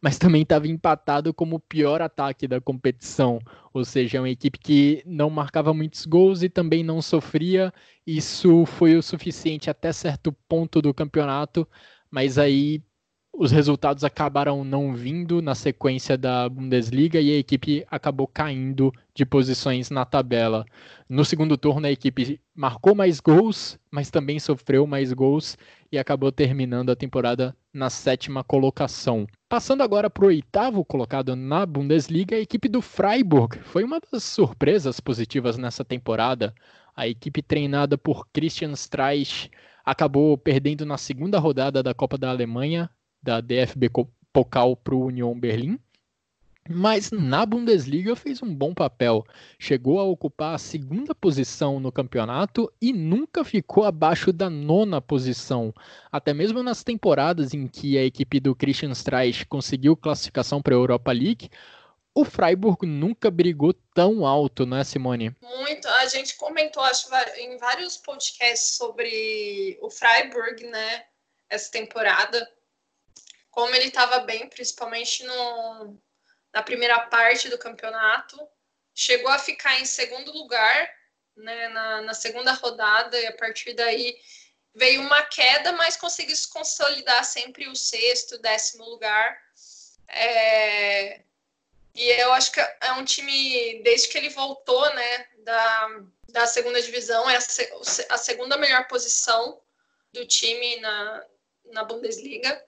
mas também estava empatado como pior ataque da competição, ou seja, é uma equipe que não marcava muitos gols e também não sofria. Isso foi o suficiente até certo ponto do campeonato, mas aí os resultados acabaram não vindo na sequência da Bundesliga e a equipe acabou caindo de posições na tabela. No segundo turno, a equipe marcou mais gols, mas também sofreu mais gols e acabou terminando a temporada na sétima colocação. Passando agora para o oitavo colocado na Bundesliga, a equipe do Freiburg foi uma das surpresas positivas nessa temporada. A equipe treinada por Christian Streich acabou perdendo na segunda rodada da Copa da Alemanha da DFB Pokal para o Union Berlim, mas na Bundesliga fez um bom papel. Chegou a ocupar a segunda posição no campeonato e nunca ficou abaixo da nona posição. Até mesmo nas temporadas em que a equipe do Christian Streich conseguiu classificação para a Europa League, o Freiburg nunca brigou tão alto, né, Simone? Muito. A gente comentou, acho, em vários podcasts sobre o Freiburg, né, essa temporada como ele estava bem, principalmente no, na primeira parte do campeonato. Chegou a ficar em segundo lugar né, na, na segunda rodada, e a partir daí veio uma queda, mas conseguiu se consolidar sempre o sexto, décimo lugar. É... E eu acho que é um time, desde que ele voltou né, da, da segunda divisão, é a, a segunda melhor posição do time na, na Bundesliga.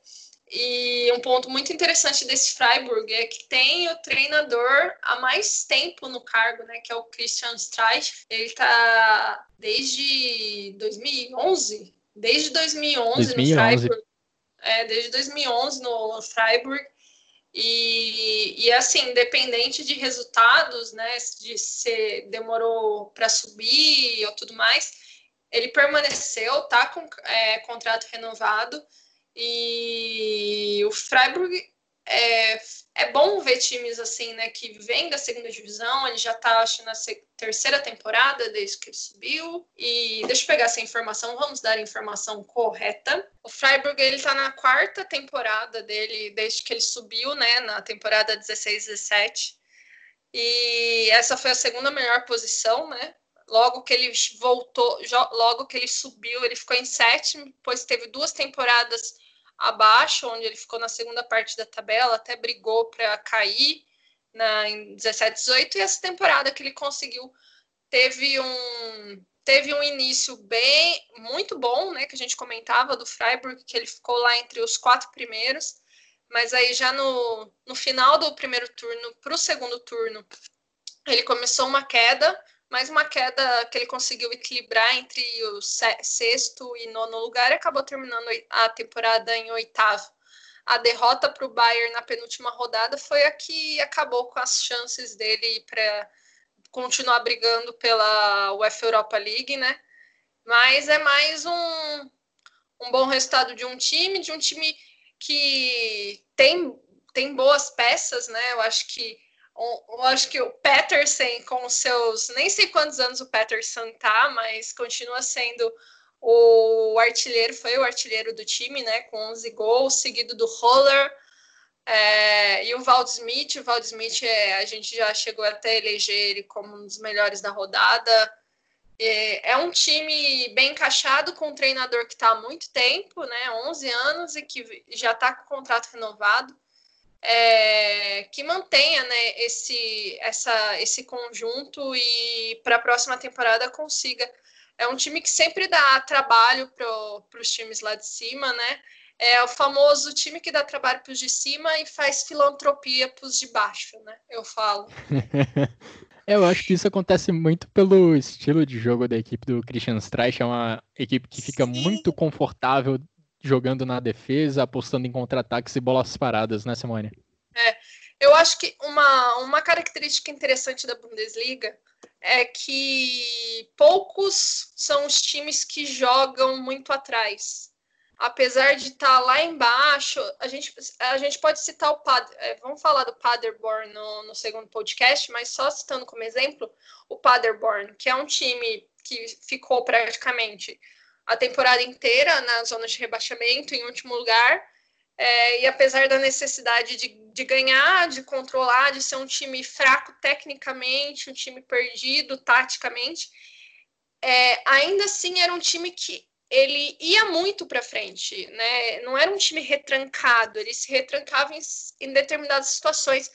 E um ponto muito interessante desse Freiburg é que tem o treinador há mais tempo no cargo, né, que é o Christian Streich. Ele está desde 2011, desde 2011, 2011. no Freiburg. É, desde 2011 no Freiburg. E, e assim, independente de resultados, né, de se demorou para subir ou tudo mais, ele permaneceu, tá com é, contrato renovado e o Freiburg é, é bom ver times assim, né, que vem da segunda divisão, ele já tá, acho, na terceira temporada desde que ele subiu. E deixa eu pegar essa informação, vamos dar a informação correta. O Freiburg, ele tá na quarta temporada dele, desde que ele subiu, né, na temporada 16-17. E essa foi a segunda melhor posição, né, logo que ele voltou, logo que ele subiu, ele ficou em sétimo, depois teve duas temporadas abaixo, onde ele ficou na segunda parte da tabela, até brigou para cair na, em 17, 18, e essa temporada que ele conseguiu teve um teve um início bem muito bom, né, que a gente comentava do Freiburg, que ele ficou lá entre os quatro primeiros, mas aí já no, no final do primeiro turno para o segundo turno Ele começou uma queda, mas uma queda que ele conseguiu equilibrar entre o sexto e nono lugar e acabou terminando a temporada em oitavo. A derrota para o Bayern na penúltima rodada foi a que acabou com as chances dele para continuar brigando pela UEFA Europa League, né? Mas é mais um, um bom resultado de um time, de um time que tem, tem boas peças, né? Eu acho que acho que o Peterson, com seus. Nem sei quantos anos o Peterson tá, mas continua sendo o artilheiro, foi o artilheiro do time, né? Com 11 gols, seguido do Roller. É, e o Valdsmith, o Valdsmith é, a gente já chegou até a eleger ele como um dos melhores da rodada. É, é um time bem encaixado com um treinador que está há muito tempo, né, 11 anos, e que já está com o contrato renovado é, que mantenha né, esse, essa, esse conjunto e para a próxima temporada consiga. É um time que sempre dá trabalho para os times lá de cima, né? É o famoso time que dá trabalho para os de cima e faz filantropia para os de baixo, né? Eu falo. Eu acho que isso acontece muito pelo estilo de jogo da equipe do Christian Streich. É uma equipe que fica Sim. muito confortável jogando na defesa, apostando em contra-ataques e bolas paradas, né, Simone? É, eu acho que uma, uma característica interessante da Bundesliga é que poucos são os times que jogam muito atrás. Apesar de estar tá lá embaixo, a gente, a gente pode citar o Pad, é, vamos falar do Paderborn no, no segundo podcast, mas só citando como exemplo o Paderborn, que é um time que ficou praticamente a temporada inteira na zona de rebaixamento, em último lugar. É, e apesar da necessidade de, de ganhar, de controlar, de ser um time fraco tecnicamente, um time perdido taticamente, é, ainda assim era um time que ele ia muito para frente, né? Não era um time retrancado, ele se retrancava em, em determinadas situações,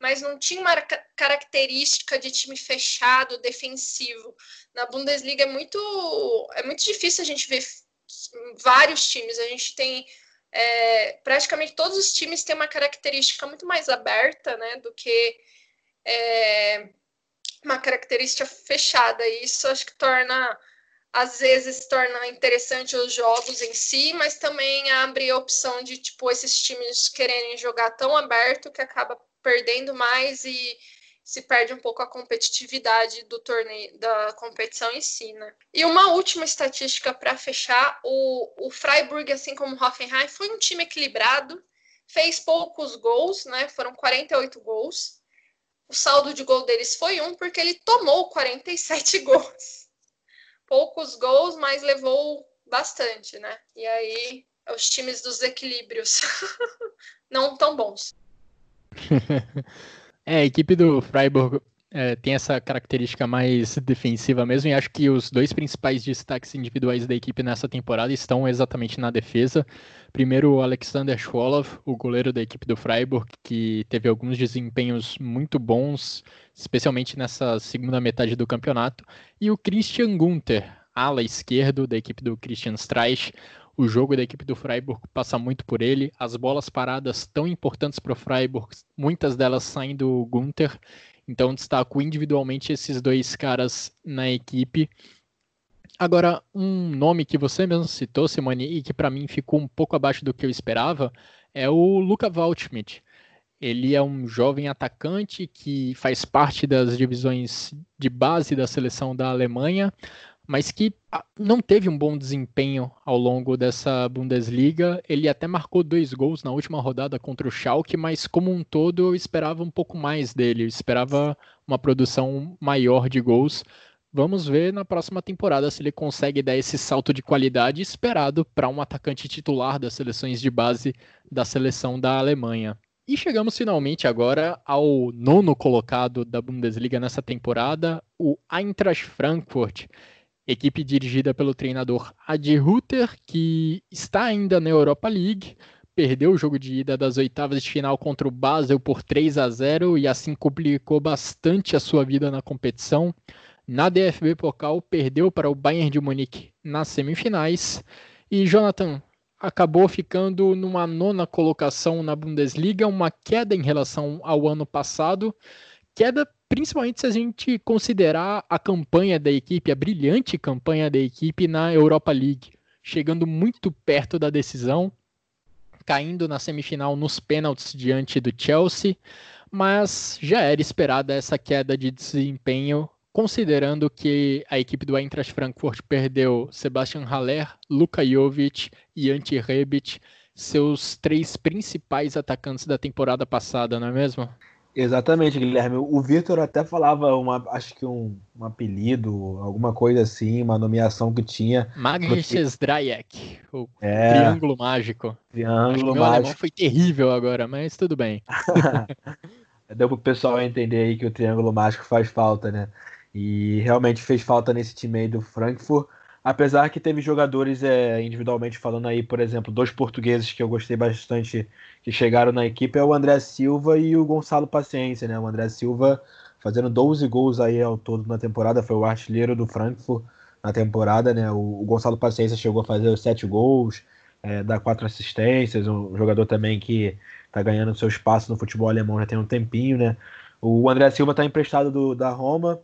mas não tinha uma característica de time fechado, defensivo. Na Bundesliga é muito, é muito difícil a gente ver vários times. A gente tem é, praticamente todos os times têm uma característica muito mais aberta, né, do que é, uma característica fechada. E isso acho que torna, às vezes, torna interessante os jogos em si, mas também abre a opção de tipo esses times quererem jogar tão aberto que acaba perdendo mais e se perde um pouco a competitividade do torneio, da competição em si, né? E uma última estatística para fechar, o, o Freiburg, assim como o Hoffenheim, foi um time equilibrado, fez poucos gols, né? Foram 48 gols. O saldo de gol deles foi um, porque ele tomou 47 gols. Poucos gols, mas levou bastante, né? E aí, os times dos equilíbrios não tão bons. é, a equipe do Freiburg é, tem essa característica mais defensiva mesmo, e acho que os dois principais destaques individuais da equipe nessa temporada estão exatamente na defesa. Primeiro, o Alexander Schwolow, o goleiro da equipe do Freiburg, que teve alguns desempenhos muito bons, especialmente nessa segunda metade do campeonato, e o Christian Gunther, ala esquerdo da equipe do Christian Streich, o jogo da equipe do Freiburg passa muito por ele. As bolas paradas tão importantes para o Freiburg, muitas delas saem do Gunther. Então destaco individualmente esses dois caras na equipe. Agora, um nome que você mesmo citou, Simone, e que para mim ficou um pouco abaixo do que eu esperava, é o Luca Waldschmidt. Ele é um jovem atacante que faz parte das divisões de base da seleção da Alemanha, mas que ah, não teve um bom desempenho ao longo dessa Bundesliga. Ele até marcou dois gols na última rodada contra o Schalke, mas como um todo eu esperava um pouco mais dele, eu esperava uma produção maior de gols. Vamos ver na próxima temporada se ele consegue dar esse salto de qualidade esperado para um atacante titular das seleções de base da seleção da Alemanha. E chegamos finalmente agora ao nono colocado da Bundesliga nessa temporada, o Eintracht Frankfurt equipe dirigida pelo treinador Adi Rutter, que está ainda na Europa League, perdeu o jogo de ida das oitavas de final contra o Basel por 3 a 0 e assim complicou bastante a sua vida na competição. Na DFB Pokal, perdeu para o Bayern de Munique nas semifinais. E Jonathan acabou ficando numa nona colocação na Bundesliga, uma queda em relação ao ano passado. Queda principalmente se a gente considerar a campanha da equipe, a brilhante campanha da equipe na Europa League, chegando muito perto da decisão, caindo na semifinal nos pênaltis diante do Chelsea, mas já era esperada essa queda de desempenho, considerando que a equipe do Eintracht Frankfurt perdeu Sebastian Haller, Luka Jovic e Ante Rebic, seus três principais atacantes da temporada passada, não é mesmo? Exatamente, Guilherme. O Vitor até falava, uma, acho que um, um, apelido, alguma coisa assim, uma nomeação que tinha. Magnus Drayek, o é, Triângulo Mágico. Triângulo Mágico. alemão foi terrível agora, mas tudo bem. Deu pro pessoal entender aí que o Triângulo Mágico faz falta, né? E realmente fez falta nesse time aí do Frankfurt. Apesar que teve jogadores é, individualmente falando aí, por exemplo, dois portugueses que eu gostei bastante que chegaram na equipe é o André Silva e o Gonçalo Paciência, né? O André Silva fazendo 12 gols aí ao todo na temporada, foi o artilheiro do Frankfurt na temporada, né? O, o Gonçalo Paciência chegou a fazer os 7 gols, é, dar quatro assistências, um jogador também que tá ganhando seu espaço no futebol alemão já tem um tempinho, né? O André Silva tá emprestado do, da Roma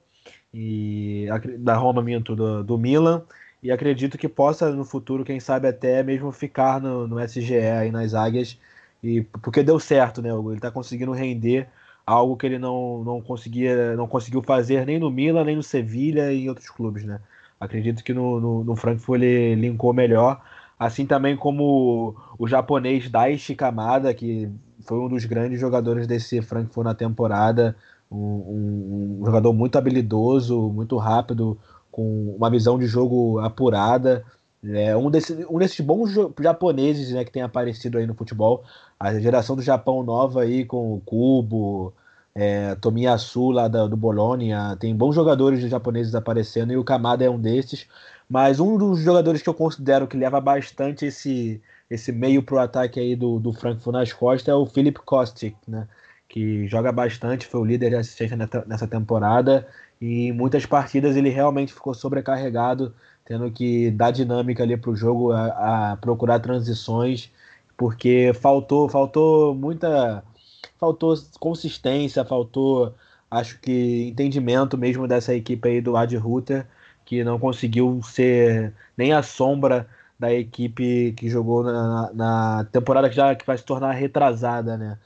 e da Roma minto do, do Milan e acredito que possa no futuro, quem sabe até mesmo ficar no, no SGE aí nas águias, e porque deu certo, né? Ele está conseguindo render algo que ele não, não conseguia, não conseguiu fazer nem no Milan, nem no Sevilha e em outros clubes, né? Acredito que no, no, no Frankfurt ele linkou melhor, assim também como o, o japonês Daichi Kamada, que foi um dos grandes jogadores desse Frankfurt na temporada, um, um, um jogador muito habilidoso, muito rápido, com uma visão de jogo apurada. É um, desse, um desses bons japoneses né, que tem aparecido aí no futebol. A geração do Japão nova aí com o Kubo, é, Tomiyasu lá da, do Bologna. Tem bons jogadores japoneses aparecendo e o Kamada é um desses. Mas um dos jogadores que eu considero que leva bastante esse, esse meio pro ataque aí do, do Frankfurt nas costas é o Philip Kostic, né? Que joga bastante, foi o líder de assistência nessa temporada e em muitas partidas ele realmente ficou sobrecarregado, tendo que dar dinâmica ali para o jogo, a, a, procurar transições, porque faltou, faltou muita, faltou consistência, faltou, acho que entendimento mesmo dessa equipe aí do Ad Ruther, que não conseguiu ser nem a sombra da equipe que jogou na, na temporada que já que vai se tornar retrasada, né?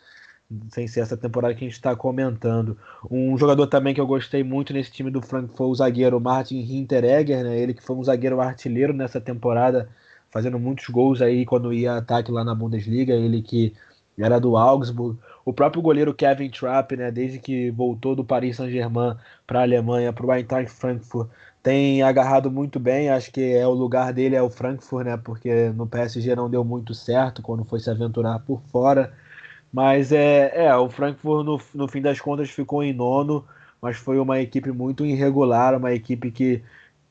sem ser essa temporada que a gente está comentando. Um jogador também que eu gostei muito nesse time do Frank foi o zagueiro Martin Hinteregger, né? ele que foi um zagueiro artilheiro nessa temporada, fazendo muitos gols aí quando ia ataque lá na Bundesliga, ele que era do Augsburg. O próprio goleiro Kevin Trapp, né, desde que voltou do Paris Saint-Germain para a Alemanha, para o Eintracht Frankfurt, tem agarrado muito bem. Acho que é o lugar dele é o Frankfurt, né, porque no PSG não deu muito certo quando foi se aventurar por fora. Mas é, é o Frankfurt no, no fim das contas ficou em nono, mas foi uma equipe muito irregular, uma equipe que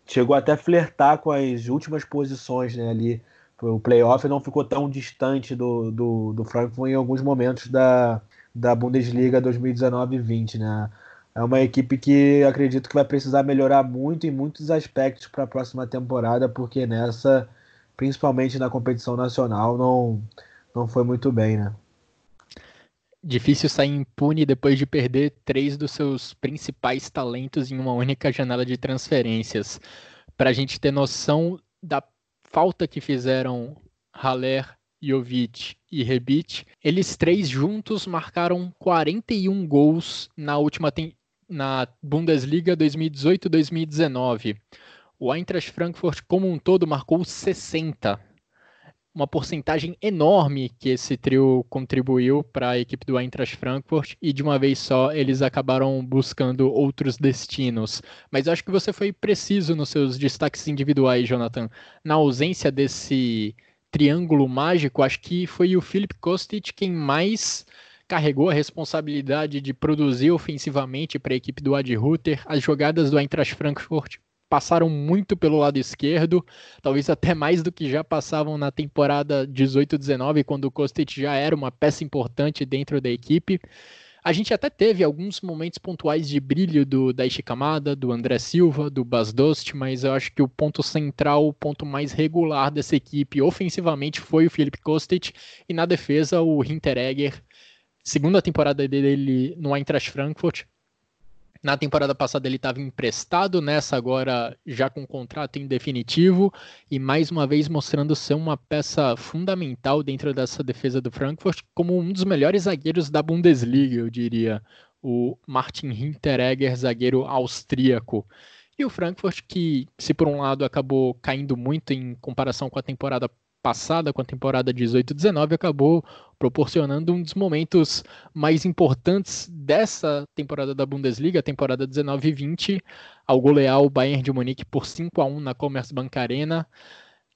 chegou até a flertar com as últimas posições né, ali. O playoff não ficou tão distante do, do, do Frankfurt em alguns momentos da, da Bundesliga 2019-20, né? É uma equipe que acredito que vai precisar melhorar muito em muitos aspectos para a próxima temporada, porque nessa, principalmente na competição nacional, não, não foi muito bem, né? Difícil sair impune depois de perder três dos seus principais talentos em uma única janela de transferências. Para a gente ter noção da falta que fizeram Haller, Jovic e Rebic, eles três juntos marcaram 41 gols na última na Bundesliga 2018-2019. O Eintracht Frankfurt como um todo marcou 60 uma porcentagem enorme que esse trio contribuiu para a equipe do Eintracht Frankfurt e de uma vez só eles acabaram buscando outros destinos. Mas acho que você foi preciso nos seus destaques individuais, Jonathan. Na ausência desse triângulo mágico, acho que foi o Philip Kostic quem mais carregou a responsabilidade de produzir ofensivamente para a equipe do Ad Ruther. As jogadas do Eintracht Frankfurt passaram muito pelo lado esquerdo, talvez até mais do que já passavam na temporada 18-19, quando o Kostic já era uma peça importante dentro da equipe. A gente até teve alguns momentos pontuais de brilho do Daichi Kamada, do André Silva, do Bas Dost, mas eu acho que o ponto central, o ponto mais regular dessa equipe ofensivamente foi o Felipe Kostic e na defesa o Hinteregger. Segunda temporada dele no Eintracht Frankfurt, Na temporada passada ele estava emprestado, nessa agora já com contrato em definitivo e mais uma vez mostrando ser uma peça fundamental dentro dessa defesa do Frankfurt como um dos melhores zagueiros da Bundesliga, eu diria, o Martin Hinteregger, zagueiro austríaco. E o Frankfurt que, se por um lado acabou caindo muito em comparação com a temporada passada, com a temporada 18-19, acabou proporcionando um dos momentos mais importantes dessa temporada da Bundesliga, a temporada 19-20, ao golear o Bayern de Munique por 5 a 1 na Commerzbank Arena.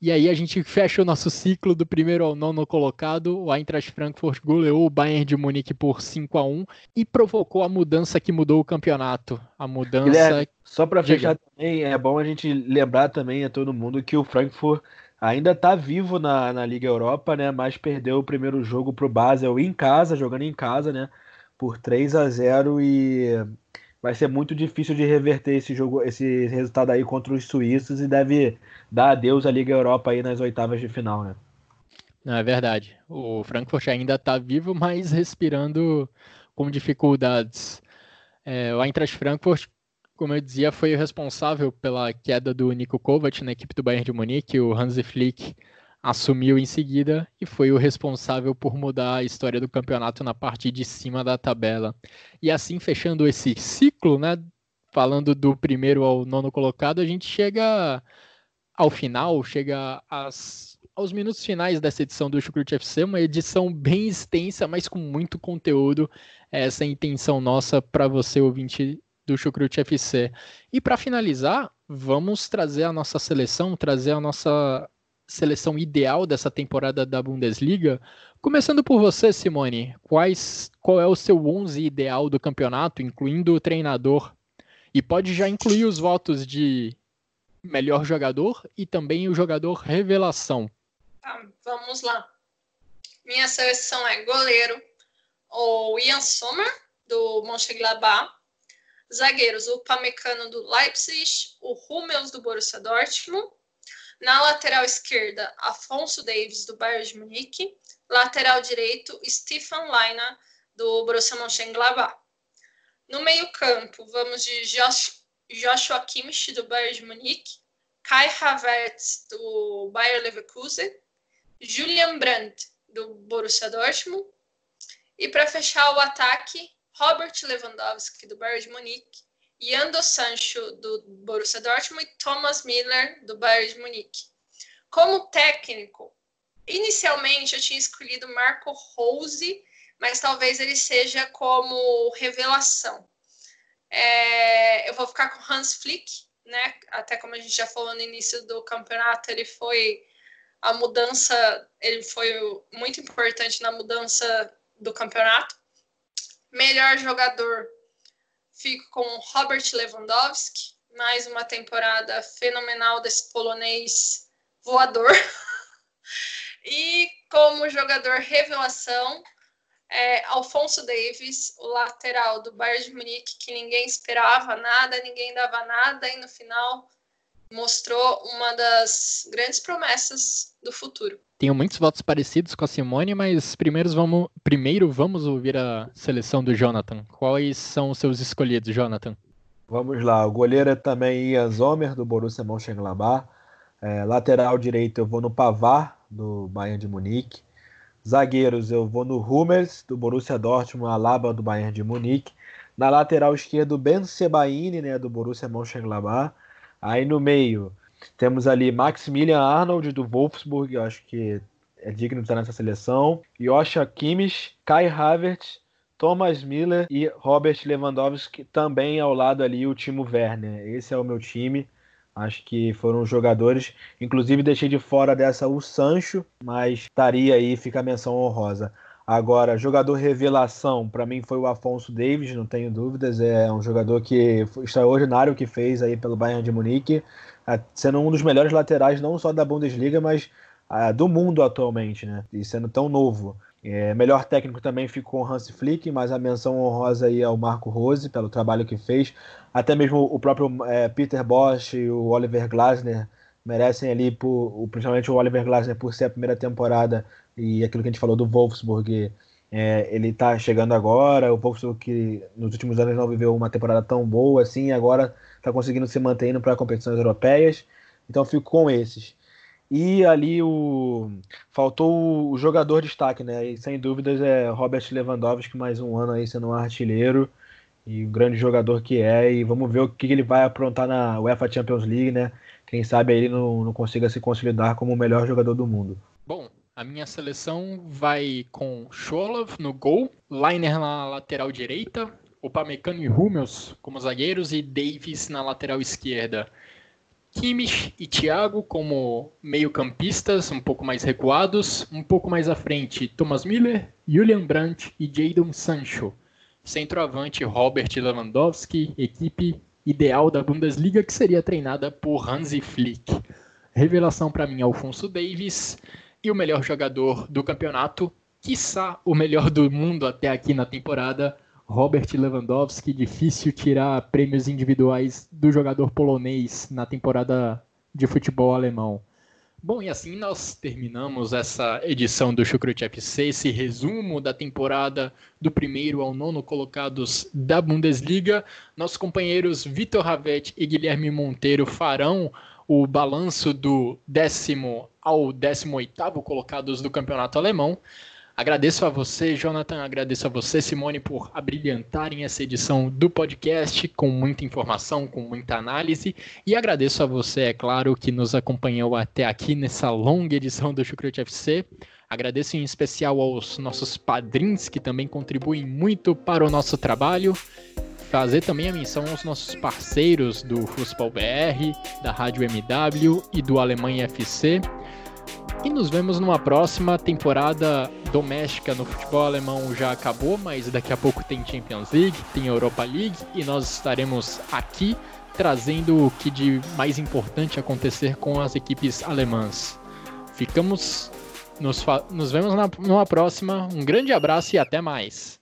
E aí a gente fecha o nosso ciclo do primeiro ao nono colocado. O Eintracht Frankfurt goleou o Bayern de Munique por 5 a 1 e provocou a mudança que mudou o campeonato. A mudança. Guilherme, só para fechar também, é bom a gente lembrar também a todo mundo que o Frankfurt ainda está vivo na, na Liga Europa, né? Mas perdeu o primeiro jogo para o Basel em casa, jogando em casa, né? Por 3 a 0 e vai ser muito difícil de reverter esse jogo, esse resultado aí contra os suíços e deve dar adeus à Liga Europa aí nas oitavas de final, né? Não, é verdade. O Frankfurt ainda está vivo, mas respirando com dificuldades. É, o Eintracht Frankfurt como eu dizia, foi o responsável pela queda do Nico Kovac na equipe do Bayern de Munique. O Hansi Flick assumiu em seguida e foi o responsável por mudar a história do campeonato na parte de cima da tabela. E assim, fechando esse ciclo, né, falando do primeiro ao nono colocado, a gente chega ao final, chega às, aos minutos finais dessa edição do Chucrute FC, uma edição bem extensa, mas com muito conteúdo. Essa é a intenção nossa para você, ouvinte do Chucrute FC. E para finalizar, vamos trazer a nossa seleção, trazer a nossa seleção ideal dessa temporada da Bundesliga. Começando por você, Simone, quais, qual é o seu 11 ideal do campeonato, incluindo o treinador? E pode já incluir os votos de melhor jogador e também o jogador revelação. Tá, vamos lá. Minha seleção é goleiro, o Ian Sommer, do Mönchengladbach, Zagueiros, o Pamecano do Leipzig, o Hummels do Borussia Dortmund. Na lateral esquerda, Afonso Davis do Bayern de Munique. Lateral direito, Stefan Leina do Borussia Mönchengladbach. No meio-campo, vamos de Josh, Joshua Kimmich do Bayern de Munique, Kai Havertz do Bayer Leverkusen, Julian Brandt do Borussia Dortmund. E para fechar o ataque, Robert Lewandowski, do Bayern de Munique, Yando Sancho, do Borussia Dortmund, e Thomas Miller, do Bayern de Munique. Como técnico, inicialmente eu tinha escolhido Marco Rose, mas talvez ele seja como revelação. É, eu vou ficar com Hans Flick, né? Até como a gente já falou no início do campeonato, ele foi a mudança, ele foi muito importante na mudança do campeonato. Melhor jogador, fico com Robert Lewandowski. Mais uma temporada fenomenal desse polonês voador. e como jogador revelação, é, Alfonso Davis, o lateral do Bayern de Munique, que ninguém esperava nada, ninguém dava nada, e no final mostrou uma das grandes promessas do futuro. Tenho muitos votos parecidos com a Simone, mas primeiro vamos, primeiro vamos ouvir a seleção do Jonathan. Quais são os seus escolhidos, Jonathan? Vamos lá, o goleiro é também Ian Zomer, do Borussia Mönchengladbach. É, lateral direito eu vou no Pavar, do Bayern de Munique. Zagueiros eu vou no Hummels, do Borussia Dortmund, Alaba, do Bayern de Munique. Na lateral esquerda, Ben Sebaini, né, do Borussia Mönchengladbach. Aí no meio, temos ali Maximilian Arnold do Wolfsburg, eu acho que é digno de estar nessa seleção. Joshua Kimmich, Kai Havertz, Thomas Miller e Robert Lewandowski também ao lado ali o Timo Werner. Esse é o meu time. Acho que foram jogadores. Inclusive deixei de fora dessa o Sancho, mas estaria aí, fica a menção honrosa. Agora, jogador revelação, para mim foi o Afonso Davis, não tenho dúvidas. É um jogador que foi extraordinário que fez aí pelo Bayern de Munique sendo um dos melhores laterais, não só da Bundesliga, mas do mundo atualmente, né? E sendo tão novo. É, melhor técnico também ficou o Hans Flick, mas a menção honrosa aí ao Marco Rose, pelo trabalho que fez. Até mesmo o próprio é, Peter Bosch e o Oliver Glasner merecem ali, por, principalmente o Oliver Glasner, por ser a primeira temporada e aquilo que a gente falou do Wolfsburg É, ele está chegando agora, o pouco que nos últimos anos não viveu uma temporada tão boa assim, agora está conseguindo se manter para competições europeias. Então fico com esses. E ali o faltou o jogador de destaque, né? E sem dúvidas é Robert Lewandowski, mais um ano aí sendo um artilheiro e o grande jogador que é. E vamos ver o que ele vai aprontar na UEFA Champions League, né? Quem sabe ele não, não consiga se consolidar como o melhor jogador do mundo. Bom, a minha seleção vai com Cholov no gol, Liner na lateral direita, Upamecano e Hummels como zagueiros e Davis na lateral esquerda. Kimmich e Thiago como meio-campistas, um pouco mais recuados. Um pouco mais à frente, Thomas Miller, Julian Brandt e Jadon Sancho. Centroavante, Robert Lewandowski, equipe ideal da Bundesliga que seria treinada por Hansi Flick. Revelação para mim, Alfonso Davis e o melhor jogador do campeonato, quiçá o melhor do mundo até aqui na temporada, Robert Lewandowski. Difícil tirar prêmios individuais do jogador polonês na temporada de futebol alemão. Bom, e assim nós terminamos essa edição do Chucrute FC, esse resumo da temporada do primeiro ao nono colocados da Bundesliga. Nossos companheiros Vitor Ravetti e Guilherme Monteiro farão o balanço do décimo ao décimo oitavo colocados do campeonato alemão. Agradeço a você, Jonathan, agradeço a você, Simone, por abrilhantarem essa edição do podcast com muita informação, com muita análise. E agradeço a você, é claro, que nos acompanhou até aqui nessa longa edição do Chucrute FC. Agradeço em especial aos nossos padrinhos que também contribuem muito para o nosso trabalho fazer também a menção aos nossos parceiros do Fußball BR, da Rádio MW e do Alemanha FC. E nos vemos numa próxima temporada doméstica no futebol alemão já acabou, mas daqui a pouco tem Champions League, tem Europa League e nós estaremos aqui trazendo o que de mais importante acontecer com as equipes alemãs. Ficamos, nos, nos vemos na, numa próxima. Um grande abraço e até mais.